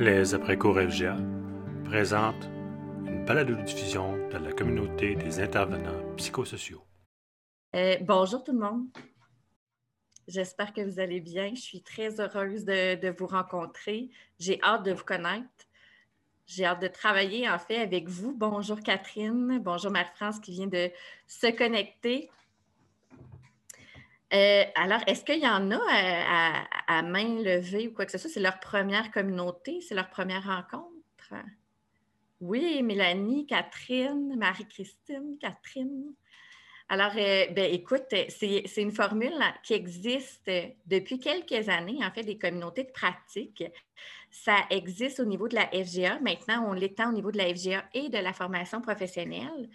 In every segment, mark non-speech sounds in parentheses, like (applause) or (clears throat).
Les après-cours FGA présentent une balado-diffusion de la communauté des intervenants psychosociaux. Euh, bonjour tout le monde. J'espère que vous allez bien. Je suis très heureuse de, vous rencontrer. J'ai hâte de vous connaître. J'ai hâte de travailler en fait avec vous. Bonjour Catherine. Bonjour Marie-France qui vient de se connecter. Euh, alors, est-ce qu'il y en a à, à, main levée ou quoi que ce soit? C'est leur première communauté, c'est leur première rencontre? Oui, Mélanie, Catherine, Marie-Christine, Catherine. Alors, euh, ben, écoute, c'est une formule qui existe depuis quelques années, en fait, des communautés de pratique. Ça existe au niveau de la FGA. Maintenant, on l'étend au niveau de la FGA et de la formation professionnelle.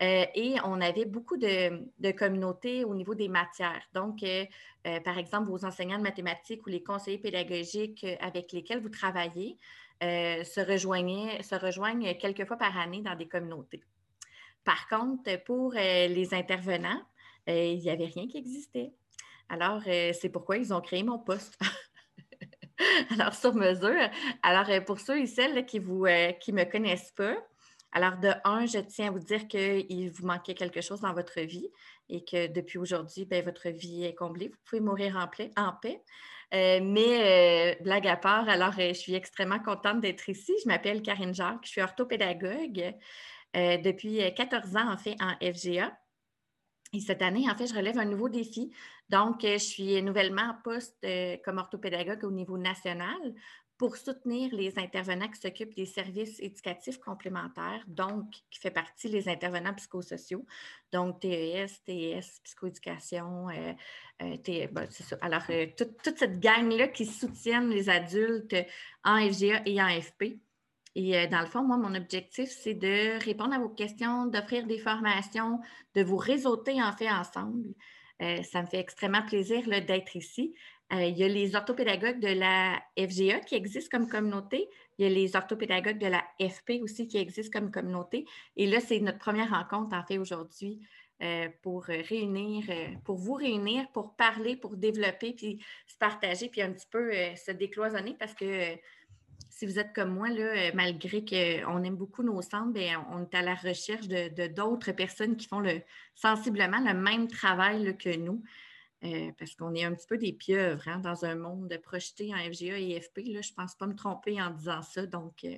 Euh, et on avait beaucoup de, communautés au niveau des matières. Donc, euh, euh, par exemple, vos enseignants de mathématiques ou les conseillers pédagogiques avec lesquels vous travaillez se, se rejoignent quelques fois par année dans des communautés. Par contre, pour les intervenants, il n'y avait rien qui existait. Alors, c'est pourquoi ils ont créé mon poste. (laughs) Alors, sur mesure. Alors, pour ceux et celles qui ne qui me connaissent pas, alors, de un, je tiens à vous dire qu'il vous manquait quelque chose dans votre vie et que depuis aujourd'hui, ben, votre vie est comblée. Vous pouvez mourir en, paix. Euh, mais euh, blague à part, alors euh, je suis extrêmement contente d'être ici. Je m'appelle Karine Jacques, je suis orthopédagogue depuis 14 ans en fait en FGA. Et cette année, en fait, je relève un nouveau défi. Donc, je suis nouvellement en poste comme orthopédagogue au niveau national pour soutenir les intervenants qui s'occupent des services éducatifs complémentaires, donc qui fait partie des intervenants psychosociaux, donc TES, TES, psychoéducation, euh, euh ben, c'est ça. Alors, euh, toute cette gang-là qui soutiennent les adultes en FGA et en FP. Et euh, dans le fond, moi, mon objectif, c'est de répondre à vos questions, d'offrir des formations, de vous réseauter en fait ensemble. ça me fait extrêmement plaisir d'être ici. Euh, il y a les orthopédagogues de la FGA qui existent comme communauté. Il y a les orthopédagogues de la FP aussi qui existent comme communauté. Et là, c'est notre première rencontre, en fait, aujourd'hui, euh, pour réunir, euh, pour vous réunir, pour parler, pour développer, puis se partager, puis un petit peu se décloisonner parce que si vous êtes comme moi, là, malgré qu'on aime beaucoup nos centres, bien, on est à la recherche de d'autres personnes qui font le, sensiblement le même travail que nous. Euh, parce qu'on est un petit peu des pieuvres hein, dans un monde projeté en FGA et FP. Je ne pense pas me tromper en disant ça. Donc, euh,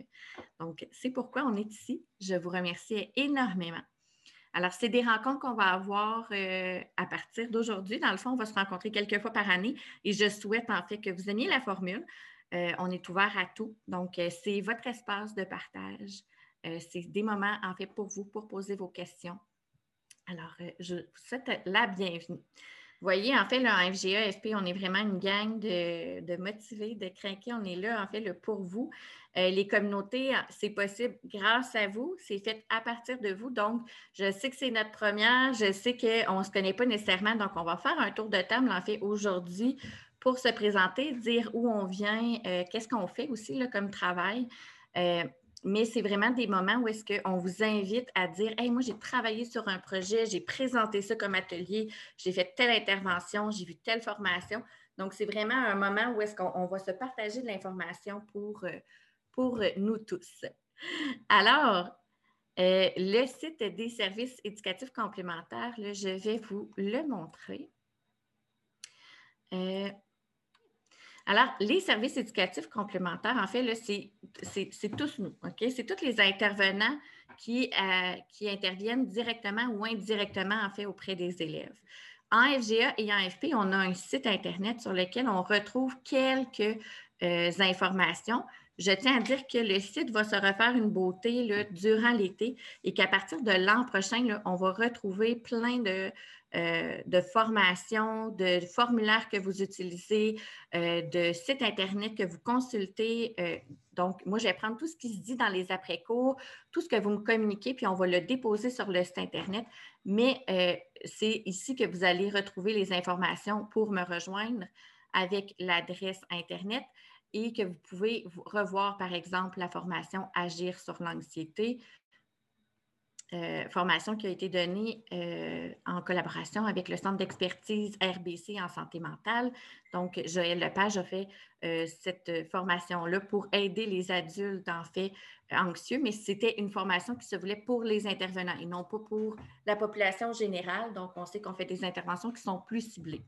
donc c'est pourquoi on est ici. Je vous remercie énormément. Alors, c'est des rencontres qu'on va avoir euh, à partir d'aujourd'hui. Dans le fond, on va se rencontrer quelques fois par année et je souhaite en fait que vous aimiez la formule. on est ouvert à tout. Donc, c'est votre espace de partage. c'est des moments en fait pour vous, pour poser vos questions. Alors, je vous souhaite la bienvenue. Voyez, en fait, en FGA, FP, on est vraiment une gang de, motivés, de craqués. On est là, en fait, le pour vous. Euh, les communautés, c'est possible grâce à vous. C'est fait à partir de vous. Donc, je sais que c'est notre première. Je sais qu'on ne se connaît pas nécessairement. Donc, on va faire un tour de table, en fait, aujourd'hui pour se présenter, dire où on vient, euh, qu'est-ce qu'on fait aussi comme travail. Euh, mais c'est vraiment des moments où est-ce qu'on vous invite à dire Hey, moi, j'ai travaillé sur un projet, j'ai présenté ça comme atelier, j'ai fait telle intervention, j'ai vu telle formation. Donc, c'est vraiment un moment où est-ce qu'on va se partager de l'information pour, euh, pour nous tous. Alors, euh, le site des services éducatifs complémentaires, je vais vous le montrer. Euh, alors, les services éducatifs complémentaires, en fait, c'est tous nous, OK? C'est tous les intervenants qui, euh, qui interviennent directement ou indirectement, en fait, auprès des élèves. En FGA et en FP, on a un site Internet sur lequel on retrouve quelques euh, informations. Je tiens à dire que le site va se refaire une beauté durant l'été et qu'à partir de l'an prochain, on va retrouver plein de, euh, de formations, de formulaires que vous utilisez, euh, de sites Internet que vous consultez. Euh, donc, moi, je vais prendre tout ce qui se dit dans les après-cours, tout ce que vous me communiquez, puis on va le déposer sur le site Internet. Mais c'est ici que vous allez retrouver les informations pour me rejoindre avec l'adresse Internet et que vous pouvez revoir, par exemple, la formation Agir sur l'anxiété, euh, formation qui a été donnée euh, en collaboration avec le Centre d'expertise RBC en santé mentale. Donc, Joël Lepage a fait euh, cette formation-là pour aider les adultes, en fait, anxieux, mais c'était une formation qui se voulait pour les intervenants et non pas pour la population générale. Donc, on sait qu'on fait des interventions qui sont plus ciblées.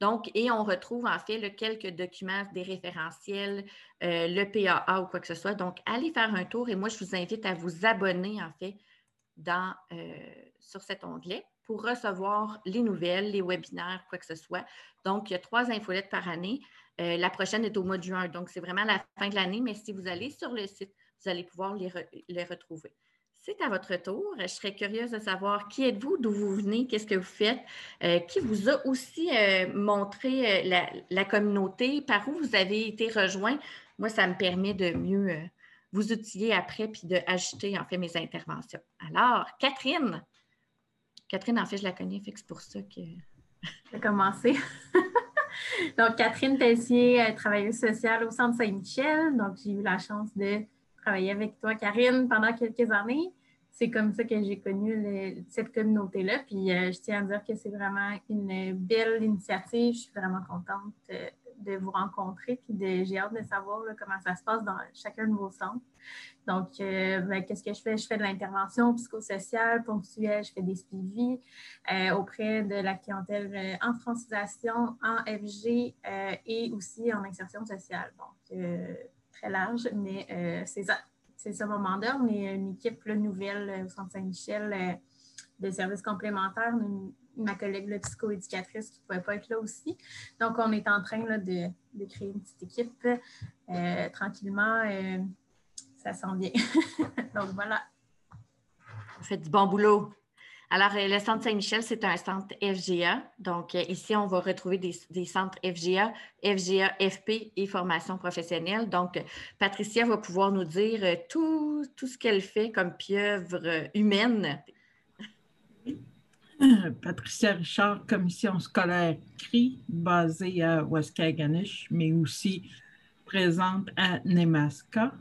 Donc, et on retrouve en fait quelques documents, des référentiels, le PAA ou quoi que ce soit. Donc, allez faire un tour et moi, je vous invite à vous abonner en fait euh, sur cet onglet pour recevoir les nouvelles, les webinaires, quoi que ce soit. Donc, il y a trois infolettes par année. Euh, la prochaine est au mois de juin, donc c'est vraiment la fin de l'année, mais si vous allez sur le site, vous allez pouvoir les, retrouver. C'est à votre tour. Je serais curieuse de savoir qui êtes-vous, d'où vous venez, qu'est-ce que vous faites, euh, qui vous a aussi montré la, la, communauté, par où vous avez été rejoint. Moi, ça me permet de mieux vous outiller après puis d'ajouter en fait mes interventions. Alors, Catherine. Catherine, en fait, je la connais, fait c'est pour ça que. J'ai commencé. (laughs) donc, Catherine Tessier, euh, travailleuse sociale au Centre Saint-Michel. Donc, j'ai eu la chance de travailler avec toi, Karine, pendant quelques années. C'est comme ça que j'ai connu cette communauté-là. Puis, euh, je tiens à dire que c'est vraiment une belle initiative. Je suis vraiment contente euh, de vous rencontrer, puis j'ai hâte de savoir comment ça se passe dans chacun de vos centres. Donc, euh, ben, qu'est-ce que je fais? Je fais de l'intervention psychosociale, ponctuelle, je fais des suivis euh, auprès de la clientèle euh, en francisation, en FG et aussi en insertion sociale. Donc, très large, mais c'est ça. C'est mon mandat. On est une équipe nouvelle au Centre Saint-Michel de services complémentaires ma collègue la psychoéducatrice qui ne pouvait pas être là aussi. Donc, on est en train de, créer une petite équipe euh, tranquillement. Euh, ça sent bien. (laughs) Donc, voilà. Vous faites du bon boulot. Alors, euh, le Centre Saint-Michel, c'est un centre FGA. Donc, ici, on va retrouver des, centres FGA, FGA, FP et formation professionnelle. Donc, Patricia va pouvoir nous dire tout, tout ce qu'elle fait comme pieuvre humaine (clears throat) Patricia Richard, commission scolaire CRI, basée à Waskaganish, mais aussi présente à Nemaska,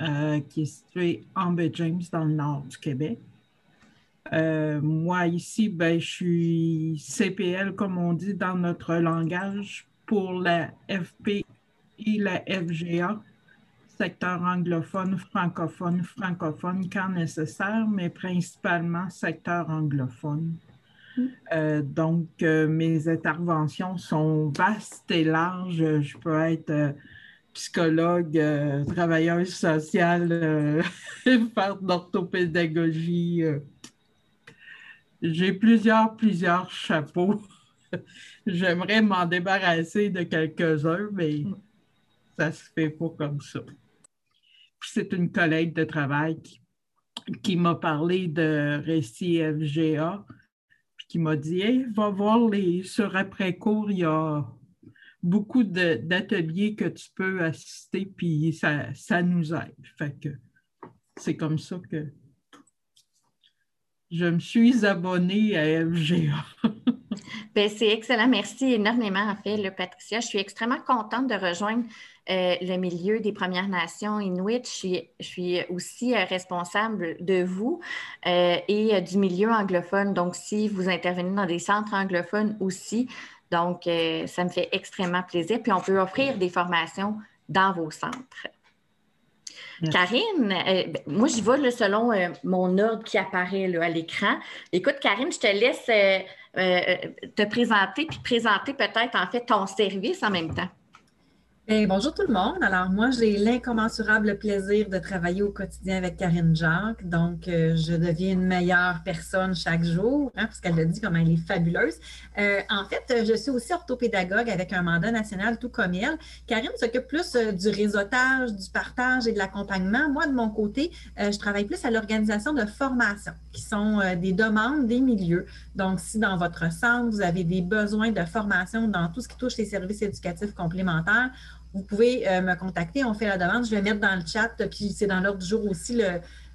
euh, qui est située en Baie James, dans le nord du Québec. Euh, moi, ici, ben, je suis CPL, comme on dit dans notre langage, pour la FP et la FGA, secteur anglophone, francophone, francophone quand nécessaire, mais principalement secteur anglophone. Euh, donc, euh, mes interventions sont vastes et larges. Je peux être euh, psychologue, travailleuse sociale, (laughs) faire d'orthopédagogie. J'ai plusieurs, plusieurs chapeaux. (laughs) J'aimerais m'en débarrasser de quelques-uns, mais ça se fait pas comme ça. Puis c'est une collègue de travail qui, m'a parlé de récit FGA qui m'a dit va voir les sur après-cours, il y a beaucoup d'ateliers que tu peux assister, puis ça, ça nous aide. Fait que c'est comme ça que je me suis abonnée à FGA. (laughs) Ben, c'est excellent. Merci énormément, en fait, le Patricia. Je suis extrêmement contente de rejoindre euh, le milieu des Premières Nations Inuit. Je suis, aussi euh, responsable de vous euh, et du milieu anglophone. Donc, si vous intervenez dans des centres anglophones aussi, donc ça me fait extrêmement plaisir. Puis, on peut offrir des formations dans vos centres. Karine, ben, moi, j'y vais selon mon ordre qui apparaît à l'écran. Écoute, Karine, je te laisse te présenter puis présenter peut-être en fait ton service en même temps bonjour tout le monde. Alors, moi, j'ai l'incommensurable plaisir de travailler au quotidien avec Karine Jacques. Donc, euh, je deviens une meilleure personne chaque jour, hein, parce qu'elle a dit comme elle est fabuleuse. Euh, en fait, je suis aussi orthopédagogue avec un mandat national tout comme elle. Karine s'occupe plus euh, du réseautage, du partage et de l'accompagnement. Moi, de mon côté, je travaille plus à l'organisation de formations, qui sont des demandes des milieux. Donc, si dans votre centre, vous avez des besoins de formation dans tout ce qui touche les services éducatifs complémentaires, vous pouvez euh, me contacter, on fait la demande. Je vais mettre dans le chat, puis c'est dans l'ordre du jour aussi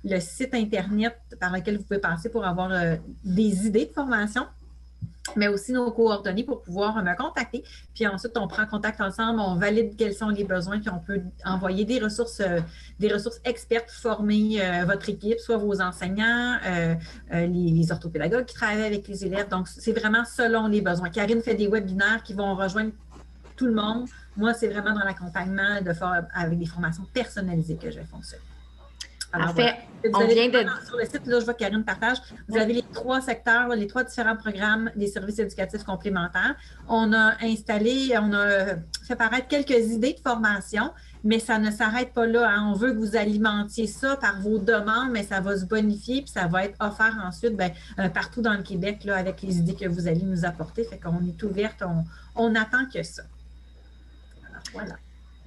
le, site Internet par lequel vous pouvez passer pour avoir euh, des idées de formation. mais aussi nos coordonnées pour pouvoir me contacter. Puis ensuite, on prend contact ensemble, on valide quels sont les besoins, puis on peut envoyer des ressources, euh, des ressources expertes former euh, votre équipe, soit vos enseignants, euh, les, orthopédagogues qui travaillent avec les élèves. Donc, c'est vraiment selon les besoins. Karine fait des webinaires qui vont rejoindre tout le monde. Moi, c'est vraiment dans l'accompagnement de avec des formations personnalisées que je vais fonctionner en fait, on vient de... Sur le site, là, je vois Karine partage, vous avez les trois secteurs, les trois différents programmes des services éducatifs complémentaires. On a installé, on a fait paraître quelques idées de formation, mais ça ne s'arrête pas là. Hein. On veut que vous alimentiez ça par vos demandes, mais ça va se bonifier, puis ça va être offert ensuite ben, euh, partout dans le Québec là, avec les idées que vous allez nous apporter. Fait qu'on est ouverte, on, on attend que ça.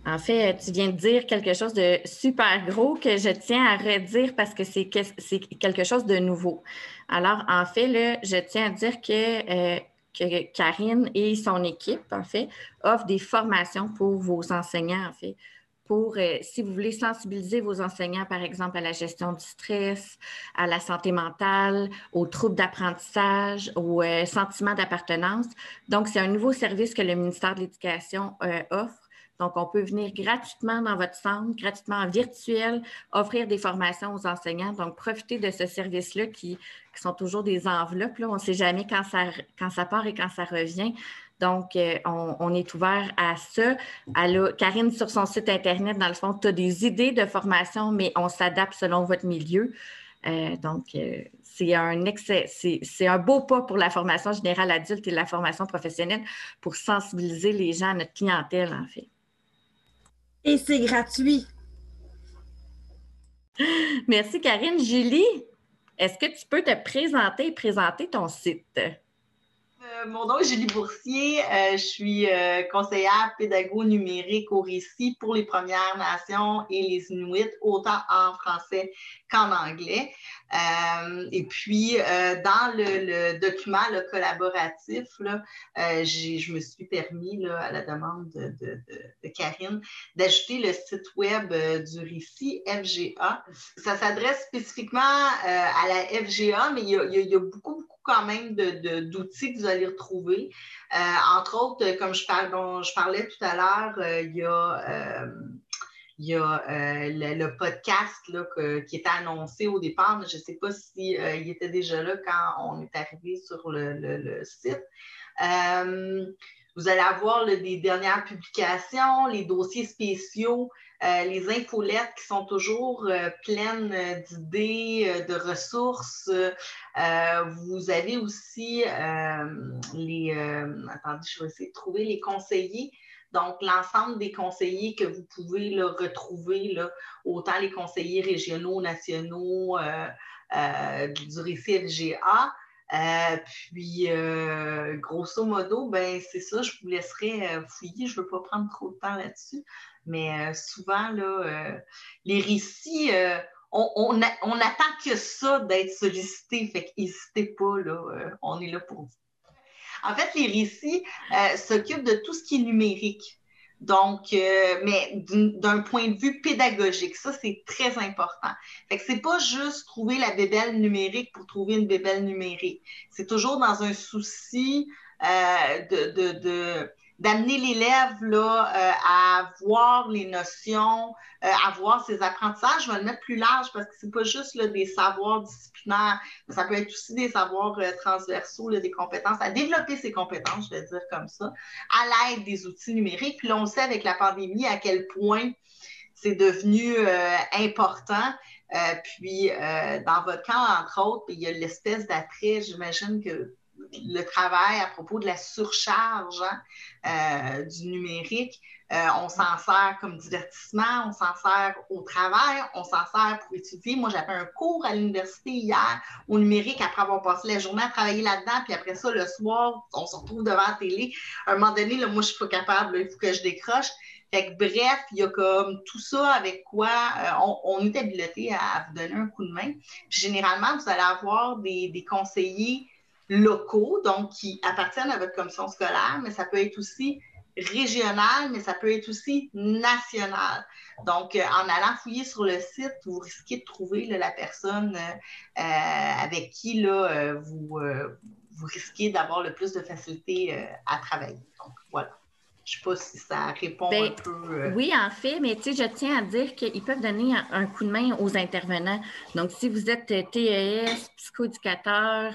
En fait, tu viens de dire quelque chose de super gros que je tiens à redire parce que c'est quelque chose de nouveau. Alors, en fait, je tiens à dire que, euh, que Karine et son équipe, en fait, offrent des formations pour vos enseignants, en fait. Pour, euh, si vous voulez sensibiliser vos enseignants, par exemple, à la gestion du stress, à la santé mentale, aux troubles d'apprentissage, aux euh, sentiments d'appartenance. Donc, c'est un nouveau service que le ministère de l'Éducation offre donc, on peut venir gratuitement dans votre centre, gratuitement en virtuel, offrir des formations aux enseignants. Donc, profitez de ce service-là qui, sont toujours des enveloppes. On ne sait jamais quand ça, part et quand ça revient. Donc, euh, on, est ouvert à ça. Karine, sur son site Internet, dans le fond, tu as des idées de formation, mais on s'adapte selon votre milieu. Euh, donc, euh, c'est un excès, c'est un beau pas pour la formation générale adulte et la formation professionnelle pour sensibiliser les gens à notre clientèle, en fait. Et c'est gratuit. Merci, Karine. Julie, est-ce que tu peux te présenter et présenter ton site? Euh, mon nom est Julie Boursier. Euh, je suis euh, conseillère pédago numérique au récit pour les Premières Nations et les Inuits, autant en français qu'en anglais. et puis, dans le, document collaboratif, là, je me suis permis, à la demande de, Karine, d'ajouter le site web du récit FGA. Ça s'adresse spécifiquement à la FGA, mais il y a, il y a beaucoup, beaucoup quand même d'outils que vous allez retrouver. Euh, entre autres, comme je, je parlais tout à l'heure, euh, il y a, euh, il y a le, podcast là, qui était annoncé au départ, mais je ne sais pas s'il il était déjà là quand on est arrivé sur le, le site. vous allez avoir des dernières publications, les dossiers spéciaux euh, les infolettes qui sont toujours euh, pleines euh, d'idées, de ressources. vous avez aussi les... attendez, je vais essayer de trouver les conseillers. Donc, l'ensemble des conseillers que vous pouvez retrouver, là, autant les conseillers régionaux, nationaux du récit FGA, puis, grosso modo, ben, c'est ça, je vous laisserai fouiller. Je ne veux pas prendre trop de temps là-dessus. Mais euh, souvent, là, euh, les récits, euh, on, attend que ça d'être sollicité. Fait qu'hésitez pas, là, on est là pour vous. En fait, les récits s'occupent de tout ce qui est numérique. Donc, mais d'un point de vue pédagogique, ça, c'est très important. Fait que c'est pas juste trouver la bébelle numérique pour trouver une bébelle numérique. C'est toujours dans un souci de d'amener l'élève là, euh, à voir les notions, euh, à voir ses apprentissages. Je vais le mettre plus large parce que c'est pas juste des savoirs disciplinaires, mais ça peut être aussi des savoirs euh, transversaux, des compétences, à développer ses compétences, je vais dire comme ça, à l'aide des outils numériques. Puis là, on sait avec la pandémie à quel point c'est devenu important. puis, dans votre cas, entre autres, il y a l'espèce d'attrait, j'imagine que le travail à propos de la surcharge hein, euh, du numérique. Euh, on s'en sert comme divertissement, on s'en sert au travail, on s'en sert pour étudier. Moi, j'avais un cours à l'université hier au numérique après avoir passé la journée à travailler là-dedans, puis après ça, le soir, on se retrouve devant la télé. À un moment donné, moi, je suis pas capable, il faut que je décroche. Fait que, bref, il y a comme tout ça avec quoi euh, on, est habilité à, vous donner un coup de main. généralement, vous allez avoir des conseillers locaux, donc qui appartiennent à votre commission scolaire, mais ça peut être aussi régional, mais ça peut être aussi national. Donc, euh, en allant fouiller sur le site, vous risquez de trouver la personne euh, avec qui là, vous, vous risquez d'avoir le plus de facilité à travailler. Donc, voilà. Je ne sais pas si ça répond ben, un peu. Euh, oui, en fait, mais tu sais, je tiens à dire qu'ils peuvent donner un, coup de main aux intervenants. Donc, si vous êtes TES, psychoéducateur,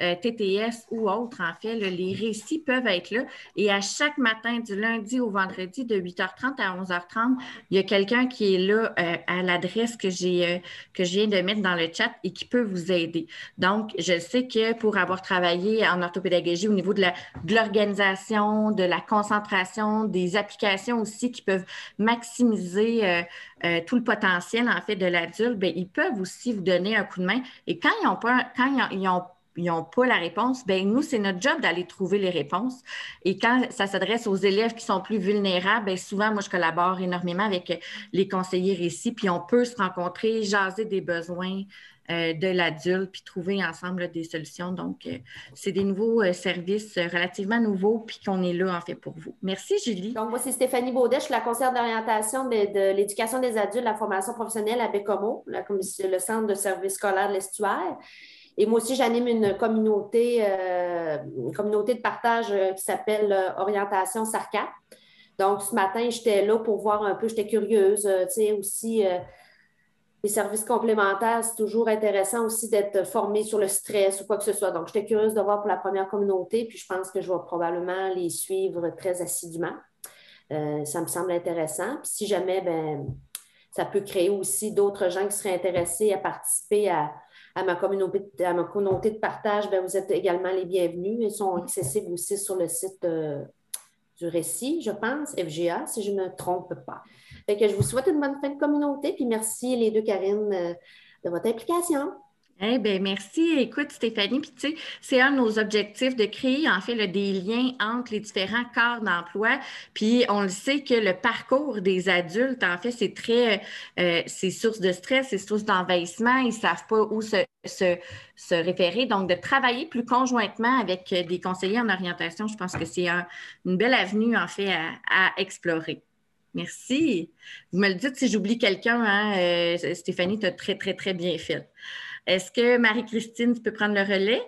euh, TTS ou autre, en fait, les récits peuvent être là. Et à chaque matin, du lundi au vendredi, de 8h30 à 11h30, il y a quelqu'un qui est là euh, à l'adresse que, j'ai, que je viens de mettre dans le chat et qui peut vous aider. Donc, je sais que pour avoir travaillé en orthopédagogie au niveau de l'organisation, de la concentration, des applications aussi qui peuvent maximiser euh, euh, tout le potentiel en fait de l'adulte, bien, ils peuvent aussi vous donner un coup de main. Et quand ils n'ont pas, quand ils ont, n'ont pas la réponse, bien, nous, c'est notre job d'aller trouver les réponses. Et quand ça s'adresse aux élèves qui sont plus vulnérables, bien, souvent, moi, je collabore énormément avec les conseillers ici, puis on peut se rencontrer, jaser des besoins, de l'adulte, puis trouver ensemble des solutions. Donc, euh, c'est des nouveaux euh, services relativement nouveaux, puis qu'on est là, en fait, pour vous. Merci, Julie. Donc, moi, c'est Stéphanie Baudet, je suis la conseillère d'orientation de, l'éducation des adultes, la formation professionnelle à Bécomo, le centre de services scolaires de l'estuaire. Et moi aussi, j'anime une communauté, une communauté de partage qui s'appelle Orientation Sarca. Donc, ce matin, j'étais là pour voir un peu, j'étais curieuse, tu sais, aussi les services complémentaires, c'est toujours intéressant aussi d'être formé sur le stress ou quoi que ce soit. Donc, j'étais curieuse de voir pour la première communauté, puis je pense que je vais probablement les suivre très assidûment. Euh, ça me semble intéressant. Puis si jamais, ben, ça peut créer aussi d'autres gens qui seraient intéressés à participer à, ma, communauté, à ma communauté de partage, ben, vous êtes également les bienvenus. Ils sont accessibles aussi sur le site euh, du récit, je pense, FGA, si je ne me trompe pas. Que je vous souhaite une bonne fin de communauté, puis merci les deux Karine euh, de votre implication. Eh bien, merci. Écoute, Stéphanie, puis tu sais, c'est un de nos objectifs de créer, en fait, des liens entre les différents corps d'emploi. Puis on le sait que le parcours des adultes, en fait, c'est très, euh, c'est source de stress, c'est source d'envahissement. Ils ne savent pas où se, se, référer. Donc, de travailler plus conjointement avec des conseillers en orientation, je pense que c'est une belle avenue, en fait, à explorer. Merci. Vous me le dites si j'oublie quelqu'un, hein, euh, Stéphanie, tu as très, très, très bien fait. Est-ce que Marie-Christine, tu peux prendre le relais?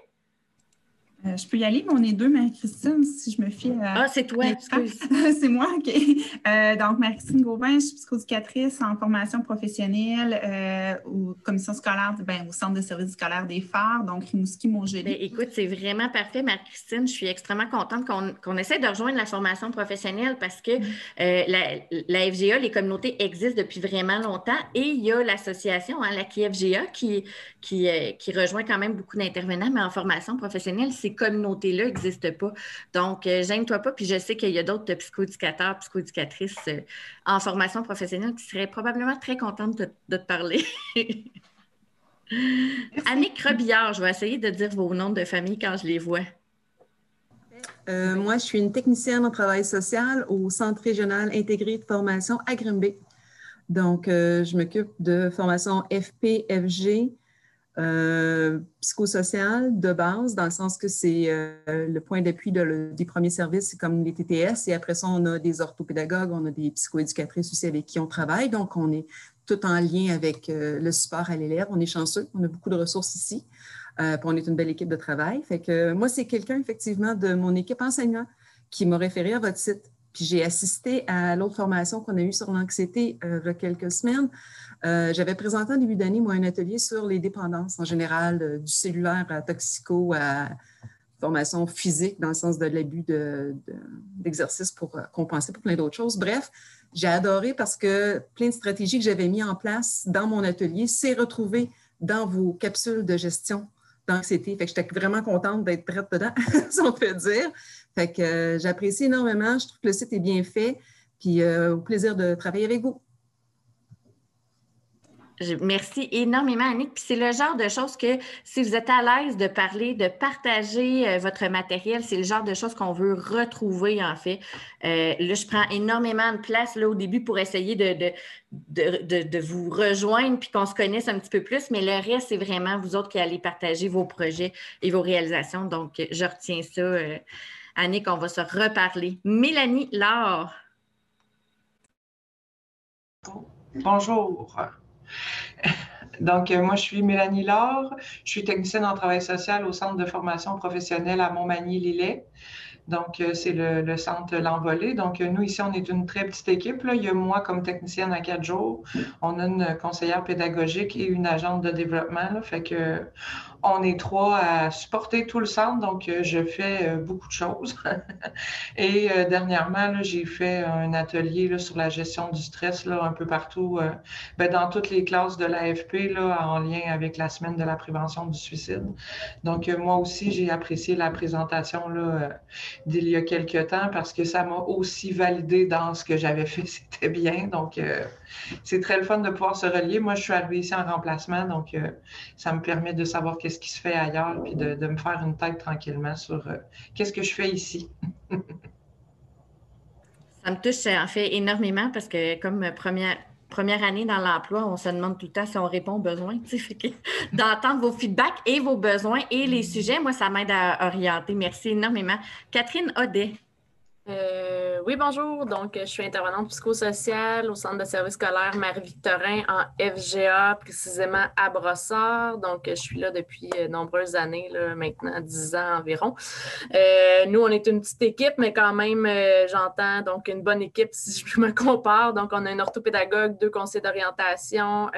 Euh, je peux y aller, mais on est deux, Marie-Christine, si je me fie à. Ah, c'est toi, excuse. (laughs) c'est moi, OK. Euh, donc, Marie-Christine Gauvin, je suis psychoéducatrice en formation professionnelle euh, aux commissions scolaires, ben, au Centre de services scolaires des phares, donc Rimouski, Montgelé. Ben, écoute, c'est vraiment parfait, Marie-Christine. Je suis extrêmement contente qu'on essaie de rejoindre la formation professionnelle parce que mm. la, FGA, les communautés existent depuis vraiment longtemps et il y a l'association, hein, la KFGA, qui, qui, qui rejoint quand même beaucoup d'intervenants, mais en formation professionnelle, c'est communautés-là n'existent pas. Donc, euh, gêne-toi pas. Puis je sais qu'il y a d'autres psychoéducateurs, psychoéducatrices euh, en formation professionnelle qui seraient probablement très contentes de, te parler. Annick Robillard, je vais essayer de dire vos noms de famille quand je les vois. Euh, moi, je suis une technicienne en travail social au Centre régional intégré de formation à Grimby. Donc, je m'occupe de formation FP-FG, euh, psychosocial de base, dans le sens que c'est euh, le point d'appui des premiers services, c'est comme les TTS. Et après ça, on a des orthopédagogues, on a des psychoéducatrices aussi avec qui on travaille. Donc, on est tout en lien avec euh, le support à l'élève. On est chanceux, on a beaucoup de ressources ici. puis on est une belle équipe de travail. Fait que moi, c'est quelqu'un, effectivement, de mon équipe enseignant qui m'a référé à votre site. Puis j'ai assisté à l'autre formation qu'on a eue sur l'anxiété il y a quelques semaines. Euh, j'avais présenté en début d'année, moi, un atelier sur les dépendances en général, euh, du cellulaire à toxico à formation physique dans le sens de l'abus d'exercice pour euh, compenser pour plein d'autres choses. Bref, j'ai adoré parce que plein de stratégies que j'avais mises en place dans mon atelier s'est retrouvé dans vos capsules de gestion d'anxiété. Fait que j'étais vraiment contente d'être prête dedans, (laughs) si on peut dire. Fait que j'apprécie énormément. Je trouve que le site est bien fait. Puis au plaisir de travailler avec vous. Merci énormément, Annick. Puis c'est le genre de choses que si vous êtes à l'aise de parler, de partager euh, votre matériel, c'est le genre de choses qu'on veut retrouver, en fait. Euh, là, je prends énormément de place là, au début pour essayer de, de, vous rejoindre puis qu'on se connaisse un petit peu plus, mais le reste, c'est vraiment vous autres qui allez partager vos projets et vos réalisations. Donc, je retiens ça. Euh, Annick, on va se reparler. Mélanie Laure. Bonjour. Donc, euh, moi, je suis Mélanie Laure. Je suis technicienne en travail social au Centre de formation professionnelle à Montmagny-Lillet. Donc, euh, c'est le, centre L'Envolée. Donc, nous, ici, on est une très petite équipe. Il y a moi comme technicienne à quatre jours. On a une conseillère pédagogique et une agente de développement. On est trois à supporter tout le centre, donc euh, je fais euh, beaucoup de choses. (laughs) Et euh, dernièrement, j'ai fait un atelier sur la gestion du stress un peu partout, ben, dans toutes les classes de l'AFP en lien avec la semaine de la prévention du suicide. Donc, moi aussi, j'ai apprécié la présentation d'il y a quelques temps parce que ça m'a aussi validé dans ce que j'avais fait, (laughs) c'était bien. Donc, c'est très le fun de pouvoir se relier. Moi, je suis arrivée ici en remplacement, donc ça me permet de savoir qu'est-ce qui se fait ailleurs, puis de, me faire une tête tranquillement sur euh, qu'est-ce que je fais ici? (laughs) Ça me touche en fait énormément parce que comme première, première année dans l'emploi, on se demande tout le temps si on répond aux besoins. (laughs) (laughs) D'entendre vos feedbacks et vos besoins et les sujets, moi, ça m'aide à orienter. Merci énormément. Catherine Audet. Euh, oui, bonjour. Donc, je suis intervenante psychosociale au Centre de service scolaire Marie-Victorin en FGA, précisément à Brossard. Donc, je suis là depuis euh, nombreuses années, là, maintenant 10 ans environ. Euh, nous, on est une petite équipe, mais quand même, j'entends donc une bonne équipe si je me compare. Donc, on a un orthopédagogue, deux conseillers d'orientation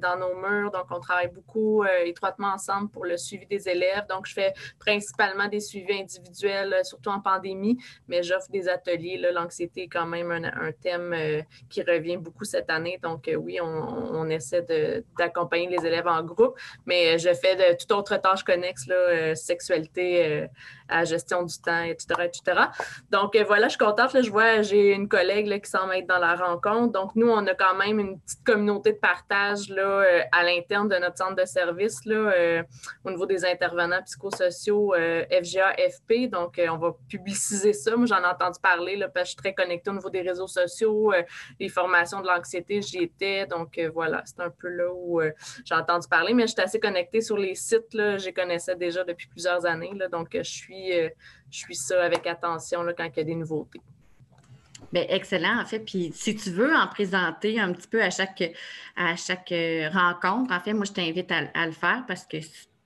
dans nos murs. Donc, on travaille beaucoup étroitement ensemble pour le suivi des élèves. Donc, je fais principalement des suivis individuels, surtout en pandémie, mais j'offre des ateliers. L'anxiété est quand même un, thème euh, qui revient beaucoup cette année. Donc, euh, oui, on, essaie d'accompagner les élèves en groupe, mais euh, je fais de toute autre tâche connexe, sexualité, à gestion du temps, etc., etc. Donc, voilà, je suis contente. Je vois, j'ai une collègue là, qui semble être dans la rencontre. Donc, nous, on a quand même une petite communauté de partage là, à l'interne de notre centre de service là, au niveau des intervenants psychosociaux FGA, FP. Donc, on va publiciser ça. Moi, j'en ai entendu parler, là, parce que je suis très connectée au niveau des réseaux sociaux, euh, les formations de l'anxiété, j'y étais. Donc, euh, voilà, c'est un peu là où euh, j'ai entendu parler, mais j'étais assez connectée sur les sites. Là, je connaissais déjà depuis plusieurs années. Là, donc, je suis, je suis ça avec attention là, quand il y a des nouveautés. Bien, excellent, en fait. Puis si tu veux en présenter un petit peu à chaque, à chaque rencontre, en fait, moi, je t'invite à, le faire parce que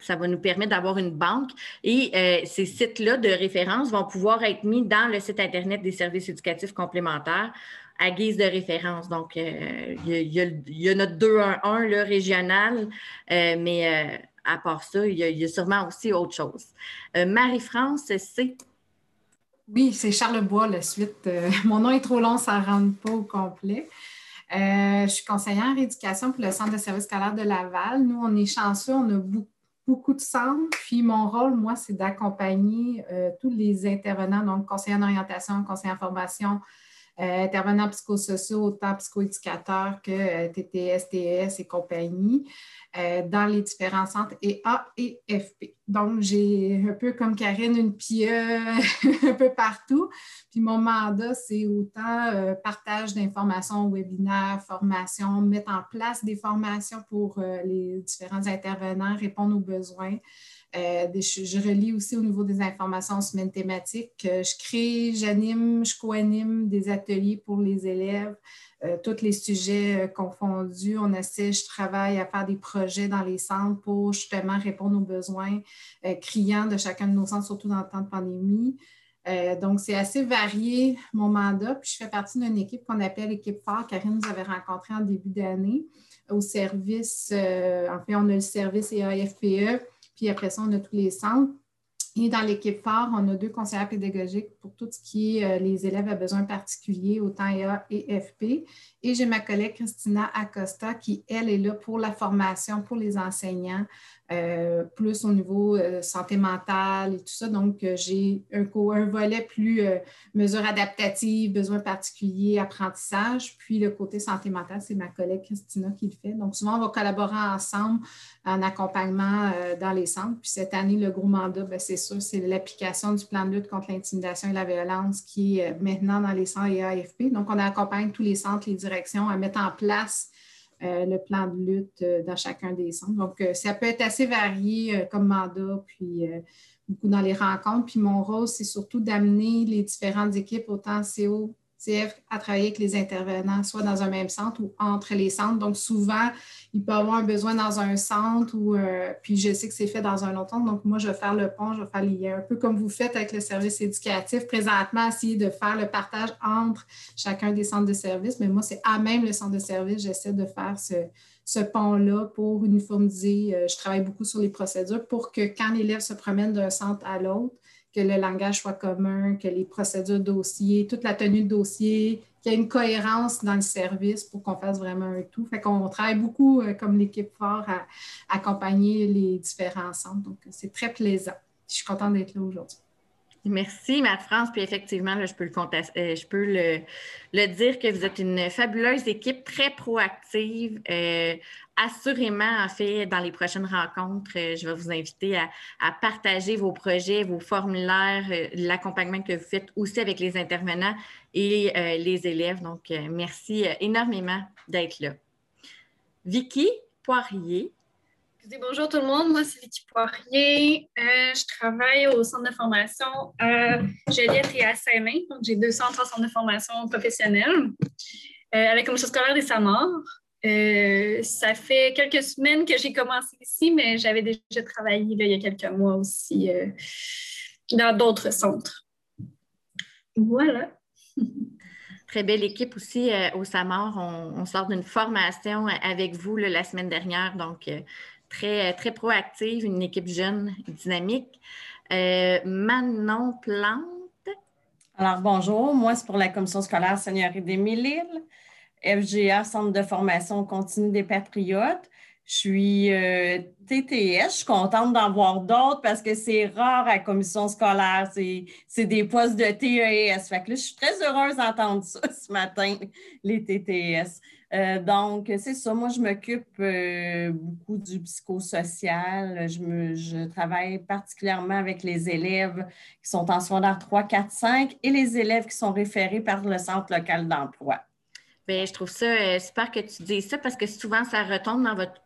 ça va nous permettre d'avoir une banque et euh, ces sites-là de référence vont pouvoir être mis dans le site Internet des services éducatifs complémentaires à guise de référence. Donc, euh, il y, a notre 211 le régional, euh, mais à part ça, il y, a sûrement aussi autre chose. Marie-France, c'est? Oui, c'est Charlebois, la suite. (laughs) mon nom est trop long, ça ne rentre pas au complet. je suis conseillère en éducation pour le Centre de services scolaires de Laval. Nous, on est chanceux, on a beaucoup beaucoup de centres. Puis mon rôle, moi, c'est d'accompagner euh, tous les intervenants, donc conseillers en orientation, conseillers en formation, euh, intervenants psychosociaux, autant psychoéducateurs que euh, TTS, TES et compagnie, euh, dans les différents centres EA et FP. Donc, j'ai un peu comme Karine, une PIE (laughs) un peu partout. Puis mon mandat, c'est autant partage d'informations, webinaires, formations, mettre en place des formations pour les différents intervenants, répondre aux besoins. Euh, je, relis aussi au niveau des informations en semaine thématique. je crée, j'anime, je co-anime des ateliers pour les élèves, euh, tous les sujets euh, confondus. On essaie, je travaille à faire des projets dans les centres pour justement répondre aux besoins criants de chacun de nos centres, surtout dans le temps de pandémie. donc, c'est assez varié mon mandat. Puis, je fais partie d'une équipe qu'on appelle l'équipe phare. Karine nous avait rencontré en début d'année au service, en fait, on a le service EAFPE puis après ça, on a tous les centres. Et dans l'équipe phare, on a deux conseillers pédagogiques pour tout ce qui est euh, les élèves à besoins particuliers, autant EA et FP. Et j'ai ma collègue Christina Acosta qui, elle, est là pour la formation pour les enseignants, euh, plus au niveau euh, santé mentale et tout ça. Donc, euh, j'ai un, un, volet plus mesures adaptatives, besoins particuliers, apprentissage. Puis, le côté santé mentale, c'est ma collègue Christina qui le fait. Donc, souvent, on va collaborer ensemble en accompagnement dans les centres. Puis, cette année, le gros mandat, ben, c'est sûr, c'est l'application du plan de lutte contre l'intimidation et la violence qui est maintenant dans les centres et AFP. Donc, on accompagne tous les centres, les directions à mettre en place euh, le plan de lutte euh, dans chacun des centres. Donc, euh, ça peut être assez varié comme mandat, puis beaucoup dans les rencontres. Puis mon rôle, c'est surtout d'amener les différentes équipes, autant CO, CF à travailler avec les intervenants, soit dans un même centre ou entre les centres. Donc, souvent, il peut avoir un besoin dans un centre ou euh, puis je sais que c'est fait dans un autre centre. Donc, moi, je vais faire le pont, je vais faire lien, un peu comme vous faites avec le service éducatif. Présentement, essayer de faire le partage entre chacun des centres de service. Mais moi, c'est à même le centre de service, j'essaie de faire ce, ce pont-là pour uniformiser. Euh, je travaille beaucoup sur les procédures pour que quand l'élève se promène d'un centre à l'autre, que le langage soit commun, que les procédures dossiers, toute la tenue de dossier, qu'il y ait une cohérence dans le service pour qu'on fasse vraiment un tout. Fait qu'on travaille beaucoup euh, comme l'équipe fort à, accompagner les différents centres. Donc, c'est très plaisant. Je suis contente d'être là aujourd'hui. Merci, Matt-France. Puis effectivement, je peux, le, euh, le, dire que vous êtes une fabuleuse équipe, très proactive. Euh, assurément, en fait, dans les prochaines rencontres, euh, je vais vous inviter à, partager vos projets, vos formulaires, l'accompagnement que vous faites aussi avec les intervenants et les élèves. Donc, merci énormément d'être là. Vicky Poirier, bonjour tout le monde, moi c'est Vicky Poirier. Euh, je travaille au centre de formation à et à Saint-Main. Donc j'ai deux centres en centre de formation professionnelle euh, à la commission scolaire des Samors. Euh, ça fait quelques semaines que j'ai commencé ici, mais j'avais déjà travaillé il y a quelques mois aussi dans d'autres centres. Voilà. (laughs) Très belle équipe aussi au SAMOR. On, sort d'une formation avec vous la semaine dernière, donc très, très proactive, une équipe jeune, dynamique. Euh, Manon Plante. Alors, bonjour. Moi, c'est pour la commission scolaire Seigneurie des Mille FGA, Centre de formation continue des Patriotes. Je suis euh, TTS. Je suis contente d'en voir d'autres parce que c'est rare à la commission scolaire. C'est des postes de TES. Fait que je suis très heureuse d'entendre ça (laughs) ce matin, les TTS. Euh, donc, c'est ça. Moi, je m'occupe euh, beaucoup du psychosocial. Je, me, je travaille particulièrement avec les élèves qui sont en secondaire 3, 4, 5 et les élèves qui sont référés par le centre local d'emploi. Bien, je trouve ça euh, super que tu dises ça parce que souvent, ça retombe dans votre,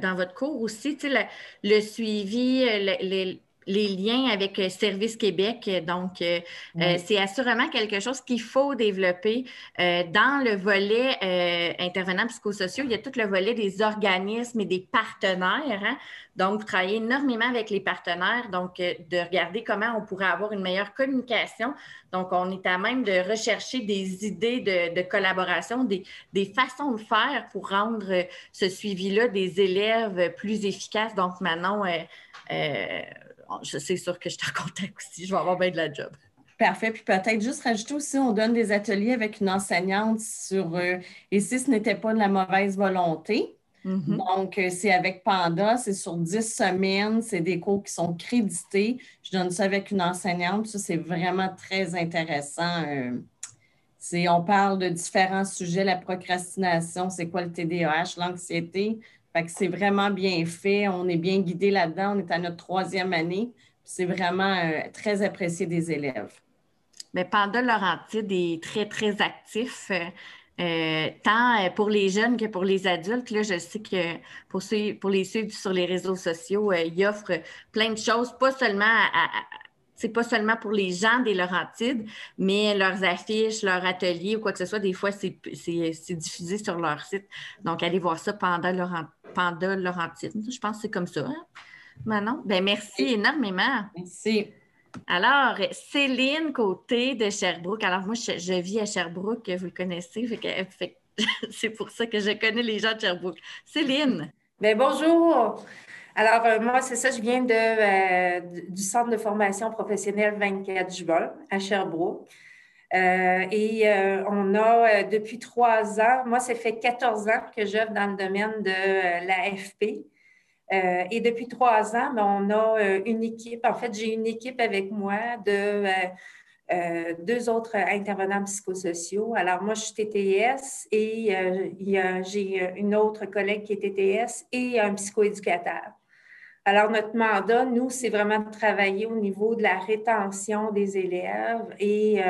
dans votre cours aussi. Tu sais, le, suivi, les, les liens avec euh, Service Québec. Donc, euh, euh, c'est assurément quelque chose qu'il faut développer. dans le volet intervenant psychosociaux, il y a tout le volet des organismes et des partenaires. Hein. Donc, vous travaillez énormément avec les partenaires, donc de regarder comment on pourrait avoir une meilleure communication. Donc, on est à même de rechercher des idées de, de des, des, façons de faire pour rendre ce suivi-là des élèves plus efficaces. Donc, Manon, c'est sûr que je te (laughs) contact aussi. Je vais avoir bien de la job. Parfait. Puis peut-être juste rajouter aussi, on donne des ateliers avec une enseignante sur euh, et si ce n'était pas de la mauvaise volonté. Mm-hmm. Donc, euh, c'est avec Panda, c'est sur 10 semaines, c'est des cours qui sont crédités. Je donne ça avec une enseignante. Ça, c'est vraiment très intéressant. Euh, on parle de différents sujets, la procrastination, c'est quoi le TDAH, l'anxiété, c'est vraiment bien fait. On est bien guidé là-dedans. On est à notre troisième année. C'est vraiment euh, très apprécié des élèves. Mais Panda Laurentide est très, très actif. Euh, tant pour les jeunes que pour les adultes. Là, je sais que pour, ceux, les suivre sur les réseaux sociaux, euh, il offre plein de choses, pas seulement c'est pas seulement pour les gens des Laurentides, mais leurs affiches, leurs ateliers ou quoi que ce soit, des fois, c'est diffusé sur leur site. Donc, allez voir ça pendant Laurent, Panda Laurentide. Je pense que c'est comme ça. Hein? Manon? Ben, merci énormément. Merci. Alors, Céline Côté de Sherbrooke. Alors, moi, je, vis à Sherbrooke, vous le connaissez. (laughs) c'est pour ça que je connais les gens de Sherbrooke. Céline? Bien, bonjour. Alors, euh, moi, c'est ça, je viens de, euh, du Centre de formation professionnelle 24 juin à Sherbrooke. Euh, et euh, on a euh, depuis trois ans, moi, ça fait 14 ans que j'œuvre dans le domaine de l'AFP. et depuis trois ans, ben, on a une équipe. En fait, j'ai une équipe avec moi de deux autres intervenants psychosociaux. Alors, moi, je suis TTS et j'ai une autre collègue qui est TTS et un psychoéducateur. Alors, notre mandat, nous, c'est vraiment de travailler au niveau de la rétention des élèves et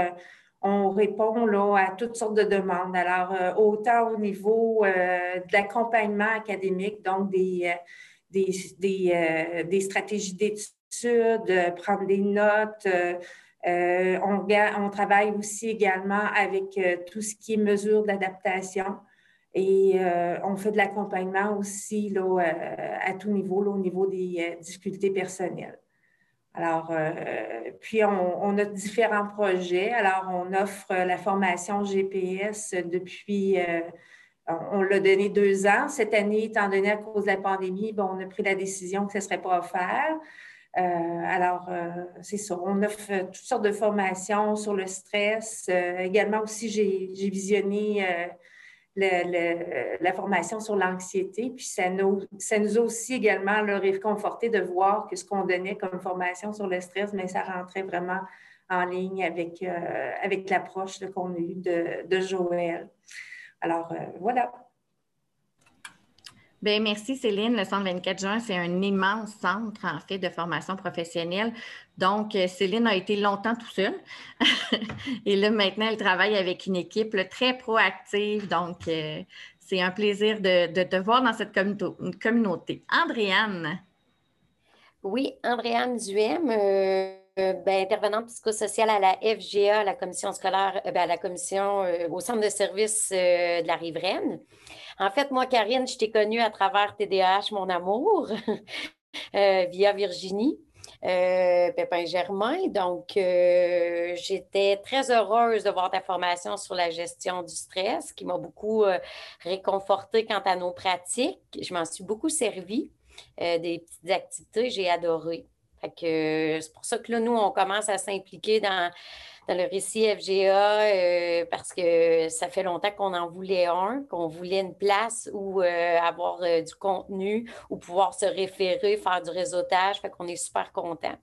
on répond à toutes sortes de demandes. Alors, euh, autant au niveau euh, de l'accompagnement académique, donc des, euh, des, stratégies d'études, prendre des notes, on, travaille aussi également avec tout ce qui est mesures d'adaptation. Et on fait de l'accompagnement aussi à tout niveau, au niveau des difficultés personnelles. Alors, euh, puis on, a différents projets. Alors, on offre la formation GPS depuis, euh, on l'a donné deux ans. Cette année, étant donné à cause de la pandémie, on a pris la décision que ce ne serait pas offert. Euh, alors, c'est ça. On offre toutes sortes de formations sur le stress. également aussi, j'ai visionné la formation sur l'anxiété. Puis ça nous, ça nous a aussi également le réconforté de voir que ce qu'on donnait comme formation sur le stress, mais ça rentrait vraiment en ligne avec, euh, avec l'approche qu'on a eue de, de Joël. Alors, euh, voilà. Bien, merci Céline. Le Centre 24 juin, c'est un immense centre en fait de formation professionnelle. Donc, euh, Céline a été longtemps tout seul. (laughs) Et là, maintenant, elle travaille avec une équipe très proactive. Donc, euh, c'est un plaisir de, te voir dans cette communauté. Andréane. Oui, Andréane Duhem. Euh, ben, intervenante psychosociale à la FGA, la commission scolaire, ben, à la commission au centre de services de la Riveraine. En fait, moi, Karine, je t'ai connue à travers TDAH, mon amour, (laughs) euh, via Virginie. Euh, Pépin Germain. Donc, euh, j'étais très heureuse de voir ta formation sur la gestion du stress qui m'a beaucoup réconfortée quant à nos pratiques. Je m'en suis beaucoup servi. des petites activités, j'ai adoré. C'est pour ça que là, nous, on commence à s'impliquer dans le récit FGA euh, parce que ça fait longtemps qu'on en voulait un, qu'on voulait une place où euh, avoir euh, du contenu, ou pouvoir se référer, faire du réseautage. Fait qu'on est super contents.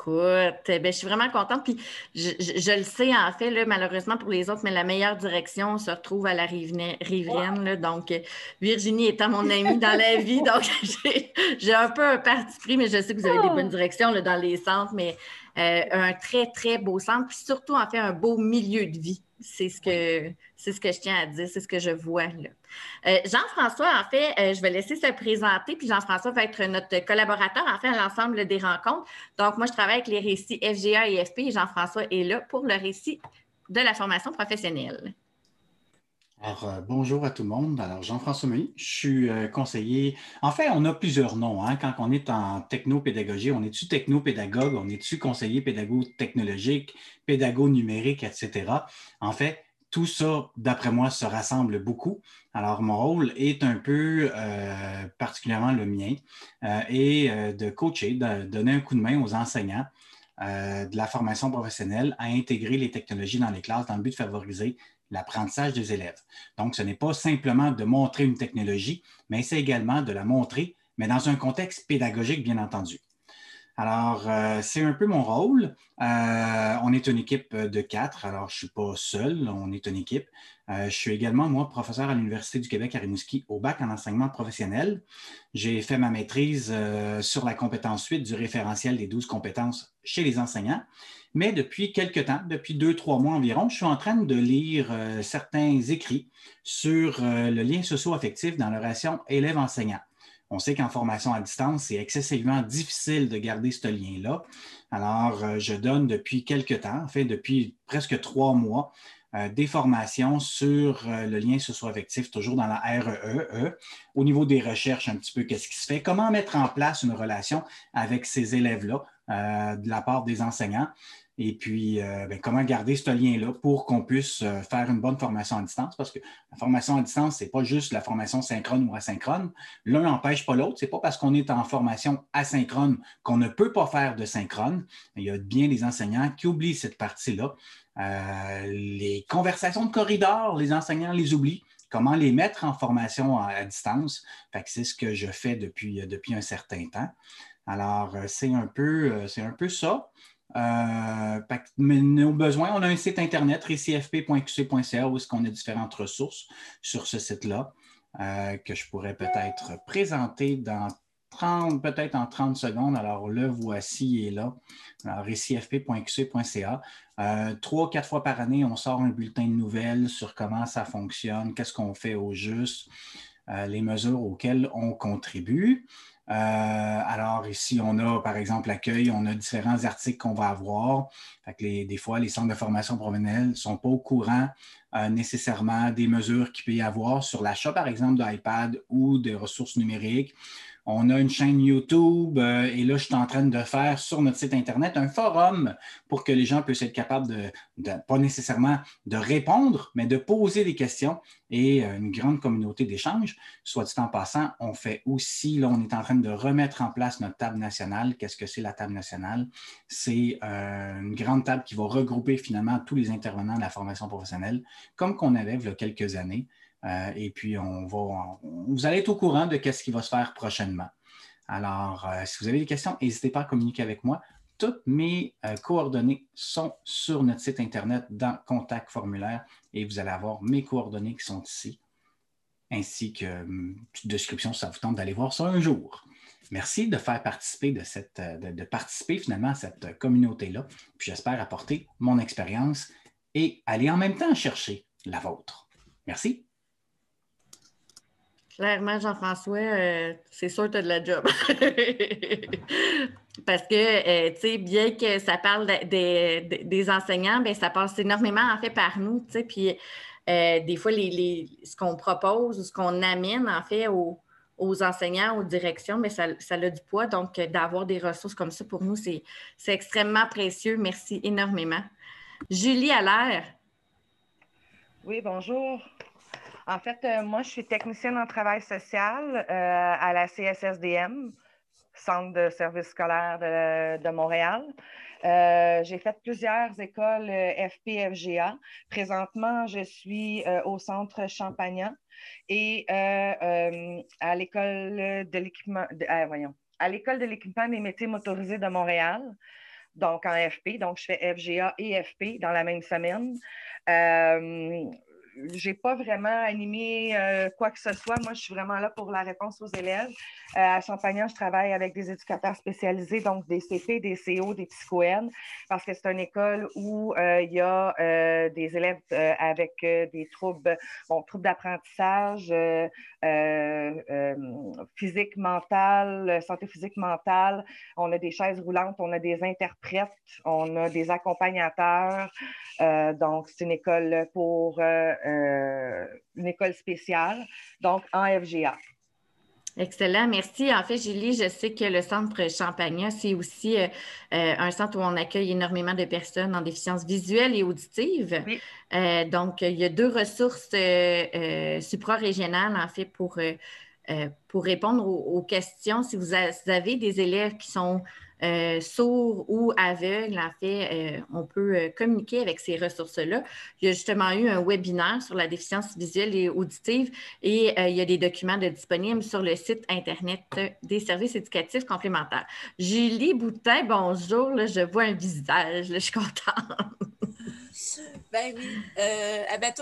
Écoute, ben, je suis vraiment contente. Puis je, le sais, en fait, là, malheureusement pour les autres, mais la meilleure direction se retrouve à la Riveraine. donc, Virginie étant mon amie dans la vie, donc (laughs) j'ai un peu un parti pris, mais je sais que vous avez des bonnes directions là, dans les centres, mais euh, un très, très beau centre, puis surtout, en fait, un beau milieu de vie. C'est ce que, c'est ce que je tiens à dire, c'est ce que je vois là. Euh, Jean-François, en fait, euh, je vais laisser se présenter, puis Jean-François va être notre collaborateur, en fait, à l'ensemble des rencontres. Donc, moi, je travaille avec les récits FGA et FP, et Jean-François est là pour le récit de la formation professionnelle. Alors, euh, bonjour à tout le monde. Alors, Jean-François Meunier, je suis euh, conseiller. En fait, on a plusieurs noms. Hein. Quand on est en technopédagogie, on est-tu technopédagogue, on est-tu conseiller pédago technologique, pédago numérique, etc. En fait, tout ça, d'après moi, se rassemble beaucoup. Alors, mon rôle est un peu euh, particulièrement le mien et de coacher, de donner un coup de main aux enseignants de la formation professionnelle à intégrer les technologies dans les classes dans le but de favoriser l'apprentissage des élèves. Donc, ce n'est pas simplement de montrer une technologie, mais c'est également de la montrer, mais dans un contexte pédagogique, bien entendu. Alors, euh, c'est un peu mon rôle. Euh, on est une équipe de quatre, alors je ne suis pas seul, on est une équipe. Euh, je suis également, moi, professeur à l'Université du Québec à Rimouski au bac en enseignement professionnel. J'ai fait ma maîtrise sur la compétence 8 du référentiel des 12 compétences chez les enseignants. Mais depuis quelques temps, depuis deux, trois mois environ, je suis en train de lire euh, certains écrits sur euh, le lien socio-affectif dans la relation élève-enseignant. On sait qu'en formation à distance, c'est excessivement difficile de garder ce lien-là. Alors, euh, je donne depuis quelques temps, en fait, depuis presque trois mois, des formations sur le lien socio-affectif, toujours dans la REE, e, au niveau des recherches, un petit peu qu'est-ce qui se fait, comment mettre en place une relation avec ces élèves-là de la part des enseignants? Et puis, euh, ben, comment garder ce lien-là pour qu'on puisse euh, faire une bonne formation à distance? Parce que la formation à distance, ce n'est pas juste la formation synchrone ou asynchrone. L'un n'empêche pas l'autre. Ce n'est pas parce qu'on est en formation asynchrone qu'on ne peut pas faire de synchrone. Il y a bien des enseignants qui oublient cette partie-là. Euh, les conversations de corridor, les enseignants les oublient comment les mettre en formation à, distance? C'est ce que je fais depuis, depuis un certain temps. Alors, c'est un, peu, c'est un peu ça. Euh, mais nos besoins, on a un site internet, récifp.qc.ca, où est-ce qu'on a différentes ressources sur ce site-là euh, que je pourrais peut-être présenter dans 30, peut-être en 30 secondes. Alors, le voici et là. Alors, récifp.qc.ca. Euh, trois, quatre fois par année, on sort un bulletin de nouvelles sur comment ça fonctionne, qu'est-ce qu'on fait au juste, les mesures auxquelles on contribue. Alors ici, on a par exemple l'accueil, on a différents articles qu'on va avoir. des fois, les centres de formation professionnelle ne sont pas au courant nécessairement des mesures qu'il peut y avoir sur l'achat, par exemple, d'iPad ou de ressources numériques. On a une chaîne YouTube euh, et là, je suis en train de faire sur notre site Internet un forum pour que les gens puissent être capables de, pas nécessairement de répondre, mais de poser des questions et euh, une grande communauté d'échanges. Soit dit en passant, on fait aussi, là, on est en train de remettre en place notre table nationale. Qu'est-ce que c'est la table nationale? C'est euh, une grande table qui va regrouper finalement tous les intervenants de la formation professionnelle, comme qu'on avait il y a quelques années. Euh, et puis, on va, vous allez être au courant de ce qui va se faire prochainement. Alors, euh, si vous avez des questions, n'hésitez pas à communiquer avec moi. Toutes mes euh, coordonnées sont sur notre site Internet dans Contact formulaire et vous allez avoir mes coordonnées qui sont ici, ainsi que une description si ça vous tente d'aller voir ça un jour. Merci de faire participer de cette, de participer finalement à cette communauté-là. Puis j'espère apporter mon expérience et aller en même temps chercher la vôtre. Merci. Clairement, Jean-François, euh, c'est sûr que tu as de la job. (laughs) Parce que, euh, tu sais, bien que ça parle des enseignants, bien, ça passe énormément, en fait, par nous, tu sais. Puis, euh, des fois, ce qu'on propose ou ce qu'on amène, en fait, aux, enseignants, aux directions, mais ça, ça, a du poids. Donc, d'avoir des ressources comme ça, pour nous, c'est extrêmement précieux. Merci énormément. Julie Allaire. Oui, bonjour. En fait, euh, moi, je suis technicienne en travail social euh, à la CSSDM, Centre de services scolaires de, Montréal. Euh, j'ai fait plusieurs écoles FPFGA. Présentement, je suis au centre Champagnat et à l'école de l'équipement, voyons, à l'école de l'équipement des métiers motorisés de Montréal, donc en FP. Donc, je fais FGA et FP dans la même semaine j'ai pas vraiment animé euh, quoi que ce soit. Moi, je suis vraiment là pour la réponse aux élèves. Euh, à Champagnat, je travaille avec des éducateurs spécialisés, donc des CP, des CO, des psycho-N, parce que c'est une école où euh, il y a des élèves avec des troubles, bon, troubles d'apprentissage, physique, mentale, santé physique, mentale. On a des chaises roulantes, on a des interprètes, on a des accompagnateurs. donc, c'est une école pour euh, une école spéciale, donc en FGA. Excellent, merci. En fait, Julie, je sais que le centre Champagnat, c'est aussi euh, euh, un centre où on accueille énormément de personnes en déficience visuelle et auditive. donc, il y a deux ressources supra-régionales, en fait, pour, pour répondre aux, questions. Si vous, avez des élèves qui sont euh, sourds ou aveugles, en fait, euh, on peut euh, communiquer avec ces ressources-là. Il y a justement eu un webinaire sur la déficience visuelle et auditive et il y a des documents disponibles sur le site Internet des services éducatifs complémentaires. Julie Boutin, bonjour, je vois un visage, je suis contente. Ben oui. Eh ben,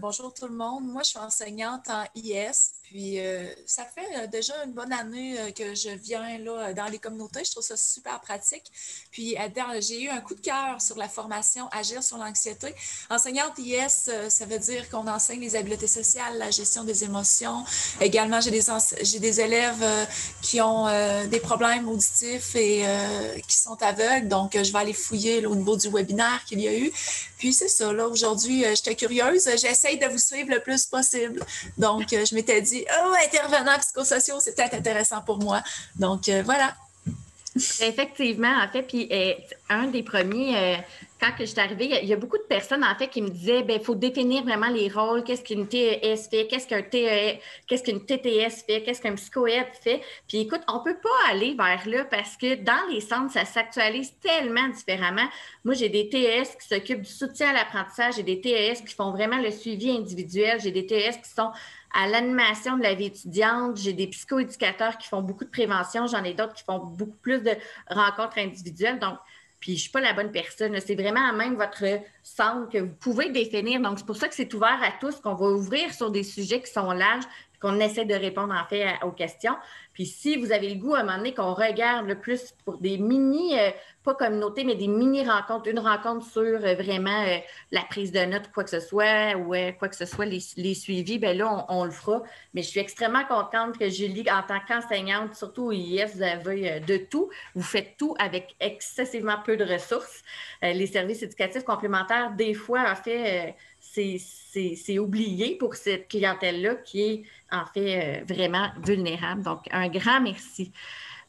bonjour tout le monde. Moi, je suis enseignante en IS puis, euh, ça fait euh, déjà une bonne année euh, que je viens là, dans les communautés. Je trouve ça super pratique. Puis, j'ai eu un coup de cœur sur la formation Agir sur l'anxiété. Enseignante IS, ça veut dire qu'on enseigne les habiletés sociales, la gestion des émotions. Également, j'ai des élèves qui ont des problèmes auditifs et qui sont aveugles. Donc, je vais aller fouiller au niveau du webinaire qu'il y a eu. Puis, c'est ça. Là, aujourd'hui, j'étais curieuse. J'essaye de vous suivre le plus possible. Donc, je m'étais dit, oh, intervenant psychosociaux, c'est peut-être intéressant pour moi. Donc, euh, voilà. Effectivement, en fait, puis euh, un des premiers, euh, quand je suis arrivée, il y a beaucoup de personnes, en fait, qui me disaient, il ben, faut définir vraiment les rôles, qu'est-ce qu'une TES fait, qu'est-ce qu'un TE, qu'est-ce qu'une TTS fait, qu'est-ce qu'un psychoède fait. Puis écoute, on ne peut pas aller vers là parce que dans les centres, ça s'actualise tellement différemment. Moi, j'ai des TES qui s'occupent du soutien à l'apprentissage, j'ai des TES qui font vraiment le suivi individuel, j'ai des TES qui sont à l'animation de la vie étudiante. J'ai des psychoéducateurs qui font beaucoup de prévention. J'en ai d'autres qui font beaucoup plus de rencontres individuelles. Donc, puis je ne suis pas la bonne personne. C'est vraiment à même votre centre que vous pouvez définir. Donc, c'est pour ça que c'est ouvert à tous, qu'on va ouvrir sur des sujets qui sont larges, qu'on essaie de répondre en fait aux questions. Puis si vous avez le goût à un moment donné qu'on regarde le plus pour des mini, euh, pas communautés, mais des mini rencontres, une rencontre sur euh, vraiment euh, la prise de notes, quoi que ce soit, ou quoi que ce soit, les, suivis, bien là, on, le fera. Mais je suis extrêmement contente que Julie, en tant qu'enseignante, surtout au vous avez de tout. Vous faites tout avec excessivement peu de ressources. les services éducatifs complémentaires, des fois, en fait, c'est oublié pour cette clientèle-là qui est en fait euh, vraiment vulnérable. Donc, un grand merci.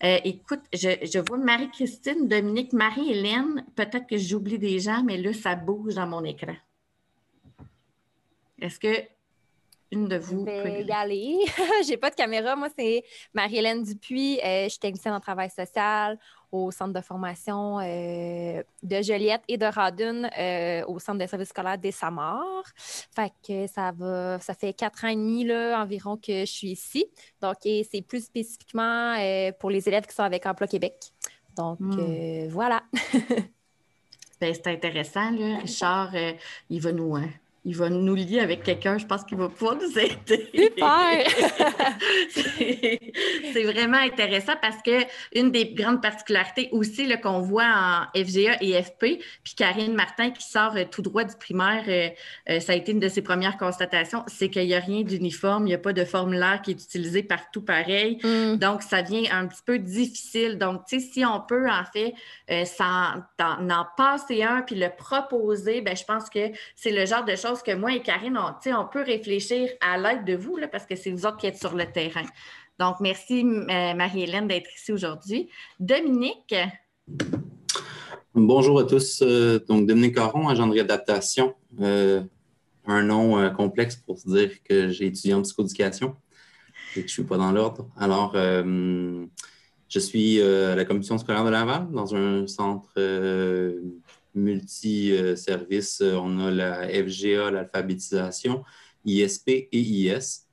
Euh, écoute, je, vois Marie-Christine, Dominique, Marie-Hélène. Peut-être que j'oublie des gens, mais là, ça bouge dans mon écran. Est-ce que une de vous peut y aller? J'ai pas de caméra. Moi, c'est Marie-Hélène Dupuis. Euh, je suis technicienne en travail social au centre de formation euh, de Joliette et de Radun euh, au centre de services scolaires des Samars. Fait que ça va, ça fait quatre ans et demi là, environ que je suis ici. Donc, c'est plus spécifiquement euh, pour les élèves qui sont avec Emploi Québec. Donc, hmm. voilà. (laughs) Ben, c'est intéressant, là. Richard, il va nous, hein, il va nous lier avec quelqu'un, je pense qu'il va pouvoir nous aider. (laughs) C'est vraiment intéressant parce que une des grandes particularités aussi qu'on voit en FGA et FP, puis Karine Martin qui sort euh, tout droit du primaire, euh, euh, ça a été une de ses premières constatations, c'est qu'il n'y a rien d'uniforme, il n'y a pas de formulaire qui est utilisé partout pareil. Mm. Donc, ça vient un petit peu difficile. Donc, tu sais, si on peut en fait en, en, passer un puis le proposer, ben, je pense que c'est le genre de choses que moi et Karine, on, peut réfléchir à l'aide de vous, parce que c'est vous autres qui êtes sur le terrain. Donc, merci euh, Marie-Hélène d'être ici aujourd'hui. Dominique? Bonjour à tous. Euh, donc, Dominique Caron, agent de réadaptation. Euh, un nom complexe pour se dire que j'ai étudié en psychoéducation et que je ne suis pas dans l'ordre. Alors, je suis à la commission scolaire de Laval, dans un centre multi-services. On a la FGA, l'alphabétisation, ISP et IS.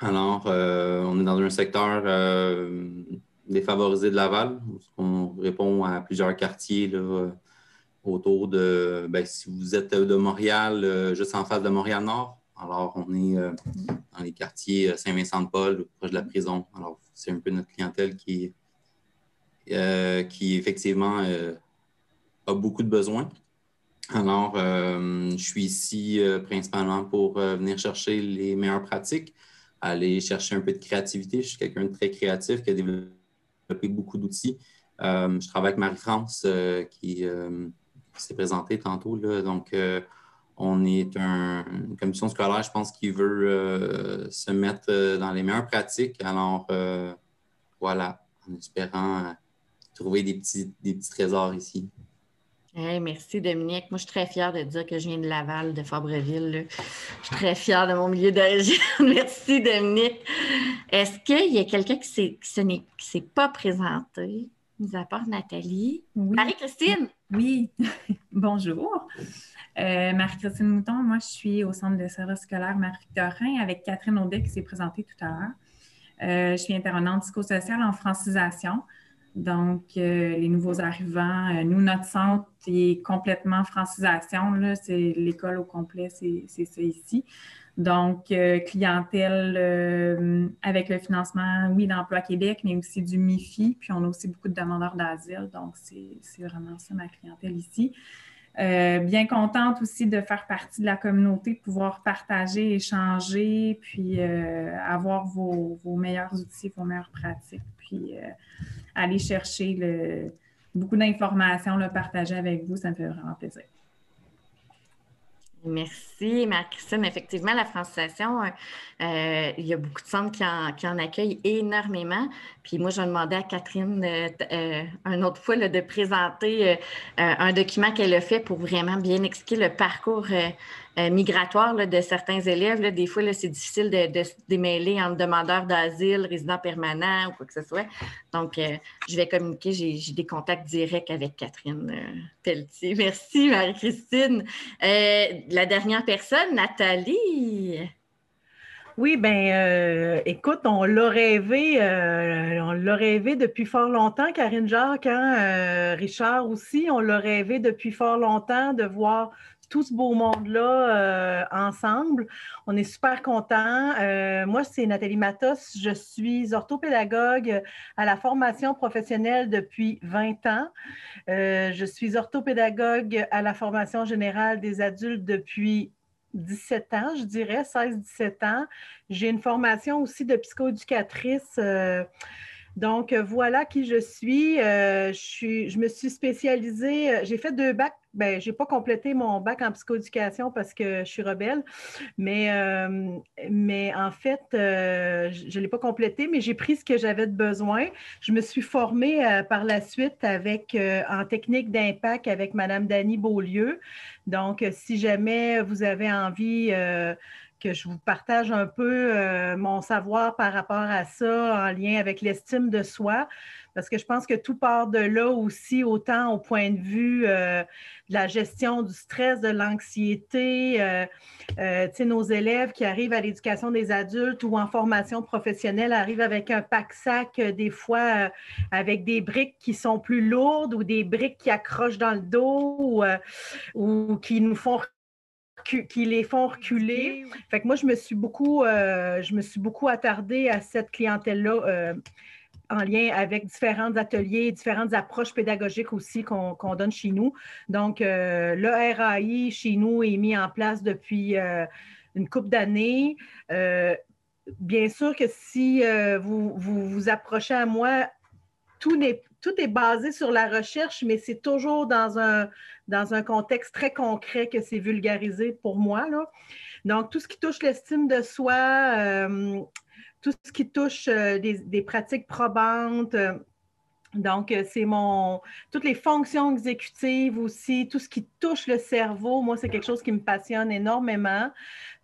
Alors, euh, on est dans un secteur euh, défavorisé de Laval. On répond à plusieurs quartiers autour de, ben, si vous êtes de Montréal, euh, juste en face de Montréal-Nord, alors on est dans les quartiers Saint-Vincent-de-Paul, proche de la prison. Alors, c'est un peu notre clientèle qui, qui effectivement a beaucoup de besoins. Alors, euh, je suis ici euh, principalement pour euh, venir chercher les meilleures pratiques, aller chercher un peu de créativité. Je suis quelqu'un de très créatif qui a développé beaucoup d'outils. je travaille avec Marie-France qui s'est présentée tantôt. Donc, on est une commission scolaire, je pense, qui veut se mettre dans les meilleures pratiques. Alors, voilà, en espérant trouver des petits, des petits trésors ici merci Dominique. Moi, je suis très fière de dire que je viens de Laval, de Fabreville. Je suis très fière de mon milieu d'origine. (laughs) merci Dominique. Est-ce qu'il y a quelqu'un qui ne s'est pas présenté, mis à part Nathalie? Marie-Christine? Oui, (laughs) bonjour. Euh, Marie-Christine Mouton, moi, je suis au centre de service scolaire Marie-Victorin avec Catherine Audet qui s'est présentée tout à l'heure. Euh, je suis intervenante psychosociale en francisation. Donc, euh, les nouveaux arrivants, euh, nous, notre centre est complètement francisation. C'est l'école au complet, c'est ça ici. Donc, euh, clientèle avec le financement, oui, d'Emploi Québec, mais aussi du MIFI. Puis, on a aussi beaucoup de demandeurs d'asile. Donc, c'est vraiment ça, ma clientèle ici. Bien contente aussi de faire partie de la communauté, de pouvoir partager, échanger, puis avoir vos, vos, meilleurs outils, vos meilleures pratiques. Puis aller chercher beaucoup d'informations, le partager avec vous, ça me fait vraiment plaisir. Merci, Marie-Christine. Effectivement, la francisation, euh, il y a beaucoup de centres qui en, accueillent énormément. Puis moi, je demander à Catherine euh, euh une autre fois de présenter euh, un document qu'elle a fait pour vraiment bien expliquer le parcours euh, migratoire de certains élèves. Des fois, c'est difficile de, se démêler entre demandeurs d'asile, résidents permanents ou quoi que ce soit. Donc, euh, je vais communiquer. J'ai des contacts directs avec Catherine euh, Pelletier. (laughs) Merci, Marie-Christine. la dernière personne, Nathalie. Oui, ben, écoute, on l'a rêvé, on l'a rêvé depuis fort longtemps, Karine Jacques, hein, Richard aussi, on l'a rêvé depuis fort longtemps de voir tout ce beau monde-là ensemble. On est super contents. moi, c'est Nathalie Matos. Je suis orthopédagogue à la formation professionnelle depuis 20 ans. je suis orthopédagogue à la formation générale des adultes depuis 17 ans, je dirais, 16-17 ans. J'ai une formation aussi de psychoéducatrice. Euh, donc, voilà qui je suis. Euh, je, je me suis spécialisée, euh, j'ai fait deux bacs ben, je n'ai pas complété mon bac en psychoéducation parce que je suis rebelle, mais, mais en fait, je ne l'ai pas complété, mais j'ai pris ce que j'avais de besoin. Je me suis formée par la suite avec, en technique d'impact avec Mme Dany Beaulieu. Donc, si jamais vous avez envie euh, que je vous partage un peu euh, mon savoir par rapport à ça en lien avec l'estime de soi, parce que je pense que tout part de là aussi, autant au point de vue euh, de la gestion du stress, de l'anxiété. tu sais, nos élèves qui arrivent à l'éducation des adultes ou en formation professionnelle arrivent avec un pack-sac, des fois avec des briques qui sont plus lourdes ou des briques qui accrochent dans le dos ou, ou qui nous font qui les font reculer. Fait que moi, je me suis beaucoup, euh, je me suis beaucoup attardée à cette clientèle-là euh, en lien avec différents ateliers, différentes approches pédagogiques aussi qu'on donne chez nous. Donc, euh, le RAI chez nous est mis en place depuis une couple d'années. bien sûr que si vous, vous, vous approchez à moi, tout n'est tout est basé sur la recherche, mais c'est toujours dans un, dans un contexte très concret que c'est vulgarisé pour moi. Là. Donc, tout ce qui touche l'estime de soi, euh, tout ce qui touche euh, des, pratiques probantes, euh, donc, c'est mon. Toutes les fonctions exécutives aussi, tout ce qui touche le cerveau, moi, c'est quelque chose qui me passionne énormément.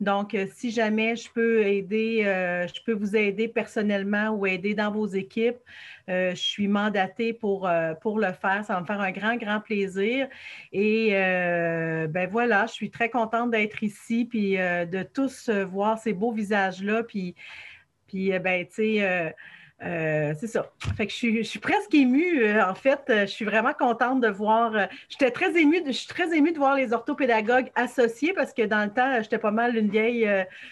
Donc, si jamais je peux aider, je peux vous aider personnellement ou aider dans vos équipes, euh, je suis mandatée pour, euh, pour le faire. Ça va me faire un grand, grand plaisir. Et euh, ben voilà, je suis très contente d'être ici, puis de tous voir ces beaux visages-là. Puis, puis ben, tu sais, euh, c'est ça. Fait que je suis, presque émue. Euh, en fait, euh, je suis vraiment contente de voir. j'étais très émue. je suis très émue de voir les orthopédagogues associés parce que dans le temps, j'étais pas mal une vieille.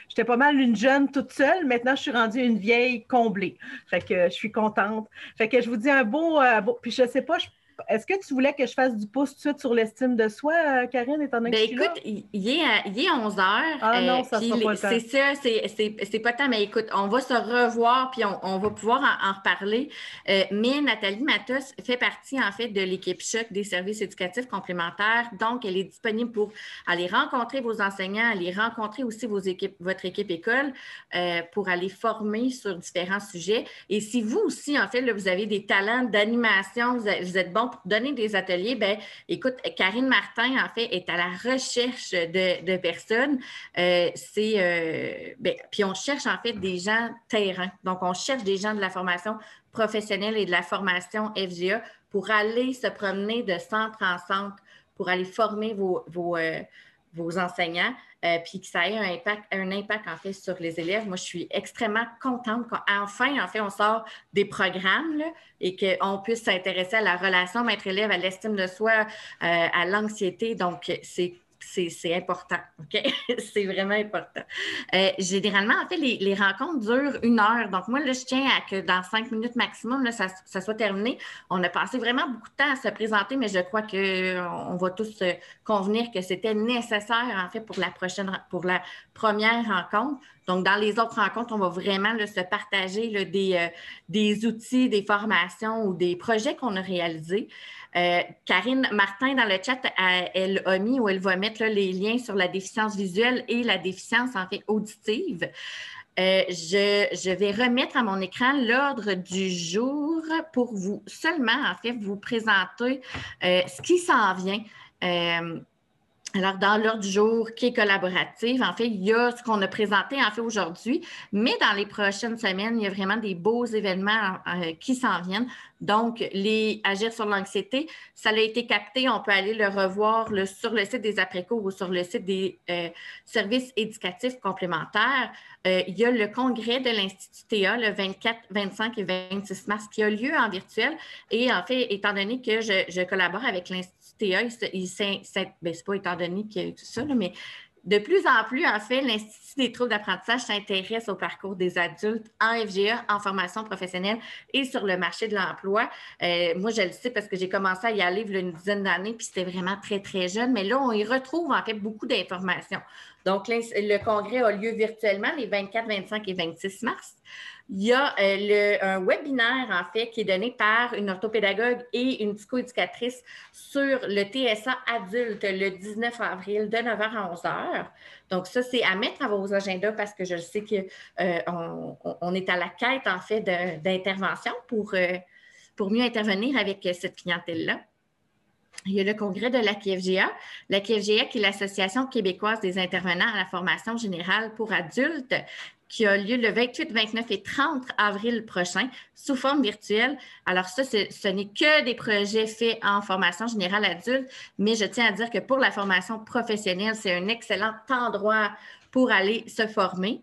j'étais pas mal une jeune toute seule. Maintenant, je suis rendue une vieille comblée. Fait que je suis contente. Fait que je vous dis un beau. beau puis je sais pas, je est-ce que tu voulais que je fasse du pouce tout de suite sur l'estime de soi, euh, Karine, étant donné ben, écoute, il est, il est 11 heures. Ah non, euh, ça sera pas C'est ça, c'est pas tant, mais écoute, on va se revoir puis on, va pouvoir en, reparler. Euh, mais Nathalie Matos fait partie, en fait, de l'équipe choc des services éducatifs complémentaires. Donc, elle est disponible pour aller rencontrer vos enseignants, aller rencontrer aussi vos équipes, votre équipe école pour aller former sur différents sujets. Et si vous aussi, en fait, là, vous avez des talents d'animation, vous, vous êtes bon pour donner des ateliers, ben, écoute, Karine Martin, en fait, est à la recherche de, personnes. Euh, c'est, euh, ben, puis on cherche, en fait, des gens terrain. Donc, on cherche des gens de la formation professionnelle et de la formation FGA pour aller se promener de centre en centre, pour aller former vos, vos, euh, vos enseignants. Euh, puis que ça ait un impact, un impact en fait sur les élèves. Moi, je suis extrêmement contente qu'enfin, en fait, on sort des programmes et qu'on puisse s'intéresser à la relation maître-élève, à l'estime de soi, euh, à l'anxiété. Donc, c'est c'est important, OK? (laughs) c'est vraiment important. Euh, généralement, en fait, les, rencontres durent une heure. Donc, moi, là, je tiens à que dans cinq minutes maximum, là, ça, soit terminé. On a passé vraiment beaucoup de temps à se présenter, mais je crois qu'on va tous convenir que c'était nécessaire, en fait, pour la prochaine, pour la première rencontre. Donc, dans les autres rencontres, on va vraiment se partager des, euh, des outils, des formations ou des projets qu'on a réalisés. Euh, Karine Martin, dans le chat, elle a mis ou elle va mettre les liens sur la déficience visuelle et la déficience en fait auditive. Euh, je, vais remettre à mon écran l'ordre du jour pour vous seulement, en fait, vous présenter ce qui s'en vient. Alors, dans l'ordre du jour qui est collaborative, en fait, il y a ce qu'on a présenté en fait aujourd'hui, mais dans les prochaines semaines, il y a vraiment des beaux événements euh, qui s'en viennent. Donc, les Agir sur l'anxiété, ça a été capté, on peut aller le revoir sur le site des après-cours ou sur le site des euh, services éducatifs complémentaires. Euh, il y a le congrès de l'Institut TA le 24, 25 et 26 mars qui a lieu en virtuel. Et en fait, étant donné que je collabore avec l'Institut TA, il, il, ben, pas étant donné que tout ça, mais de plus en plus, en fait, l'Institut des troubles d'apprentissage s'intéresse au parcours des adultes en FGA, en formation professionnelle et sur le marché de l'emploi. Euh, moi, je le sais parce que j'ai commencé à y aller il y a une dizaine d'années, puis c'était vraiment très, très jeune. Mais là, on y retrouve en fait beaucoup d'informations. Donc, le congrès a lieu virtuellement les 24, 25 et 26 mars. Il y a euh, un webinaire, en fait, qui est donné par une orthopédagogue et une psychoéducatrice sur le TSA adulte le 19 avril de 9h à 11h. Donc, ça, c'est à mettre à vos agendas parce que je sais qu'on euh, on est à la quête, en fait, d'intervention pour, euh, pour mieux intervenir avec cette clientèle-là. Il y a le congrès de la KFGA. La KFGA, qui est l'Association québécoise des intervenants à la formation générale pour adultes, qui a lieu le 28, 29 et 30 avril prochain sous forme virtuelle. Alors ça, ce n'est que des projets faits en formation générale adulte, mais je tiens à dire que pour la formation professionnelle, c'est un excellent endroit pour aller se former.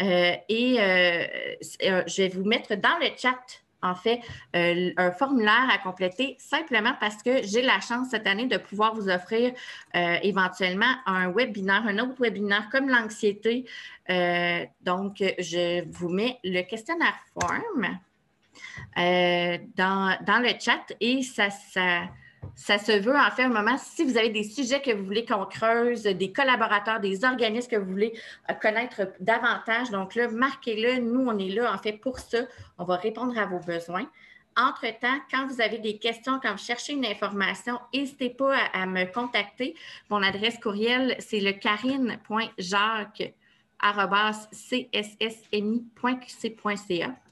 Euh, et euh, euh, je vais vous mettre dans le chat fait, euh, un formulaire à compléter simplement parce que j'ai la chance cette année de pouvoir vous offrir euh, éventuellement un webinaire, un autre webinaire comme l'anxiété. Euh, donc, je vous mets le questionnaire form dans, dans, le chat et ça, ça ça se veut en fait un moment, si vous avez des sujets que vous voulez qu'on creuse, des collaborateurs, des organismes que vous voulez euh, connaître davantage, donc là, marquez-le. Nous, on est là en fait pour ça. On va répondre à vos besoins. Entre-temps, quand vous avez des questions, quand vous cherchez une information, n'hésitez pas à, me contacter. Mon adresse courriel, c'est le carine.jacques.cssmi.qc.ca.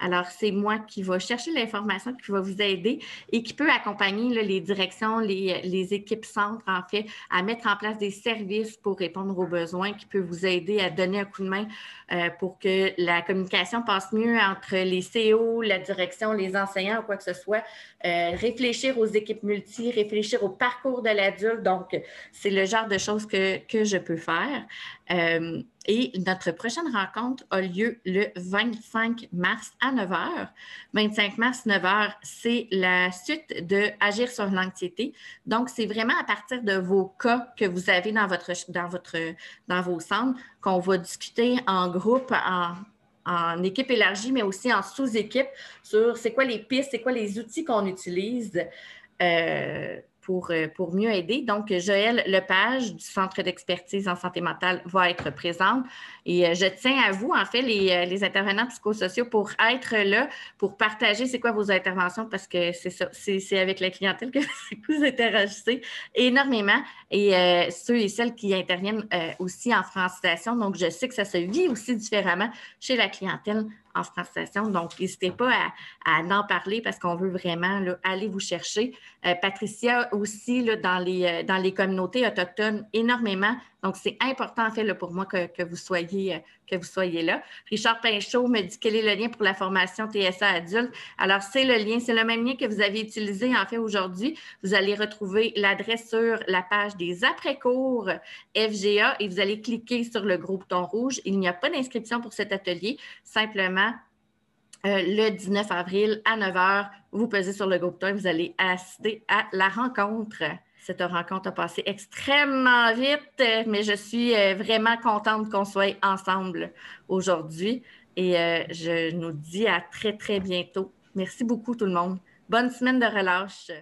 Alors, c'est moi qui va chercher l'information, qui va vous aider et qui peut accompagner les directions, les, équipes centres, en fait, à mettre en place des services pour répondre aux besoins, qui peut vous aider à donner un coup de main euh, pour que la communication passe mieux entre les CO, la direction, les enseignants ou quoi que ce soit. Euh, réfléchir aux équipes multi, réfléchir au parcours de l'adulte. Donc, c'est le genre de choses que, que je peux faire. Euh, et notre prochaine rencontre a lieu le 25 mars à 9h. 25 mars, 9h, c'est la suite de Agir sur l'anxiété. Donc, c'est vraiment à partir de vos cas que vous avez dans, votre, dans, votre, dans vos centres qu'on va discuter en groupe, en, en équipe élargie, mais aussi en sous-équipe sur c'est quoi les pistes, c'est quoi les outils qu'on utilise. Euh, pour, euh, pour mieux aider. Donc, Joël Lepage du Centre d'expertise en santé mentale va être présente. Et euh, je tiens à vous, en fait, les, euh, les, intervenants psychosociaux, pour être là, pour partager c'est quoi vos interventions, parce que c'est ça, c'est avec la clientèle que (laughs) vous interagissez énormément. Et ceux et celles qui interviennent aussi en francisation. Donc, je sais que ça se vit aussi différemment chez la clientèle en. Donc, n'hésitez pas à, en parler parce qu'on veut vraiment aller vous chercher. Euh, Patricia aussi, dans, les, euh, dans les communautés autochtones, énormément donc, c'est important, en fait, pour moi que, vous soyez, euh, que vous soyez là. Richard Pinchot me dit quel est le lien pour la formation TSA adulte? Alors, c'est le lien, c'est le même lien que vous avez utilisé, en fait, aujourd'hui. Vous allez retrouver l'adresse sur la page des après-cours FGA et vous allez cliquer sur le groupe bouton rouge. Il n'y a pas d'inscription pour cet atelier. Simplement, euh, le 19 avril à 9 h, vous pesez sur le groupe bouton et vous allez assister à la rencontre. Cette rencontre a passé extrêmement vite, mais je suis euh, vraiment contente qu'on soit ensemble aujourd'hui. Et euh, je nous dis à très, très bientôt. Merci beaucoup tout le monde. Bonne semaine de relâche.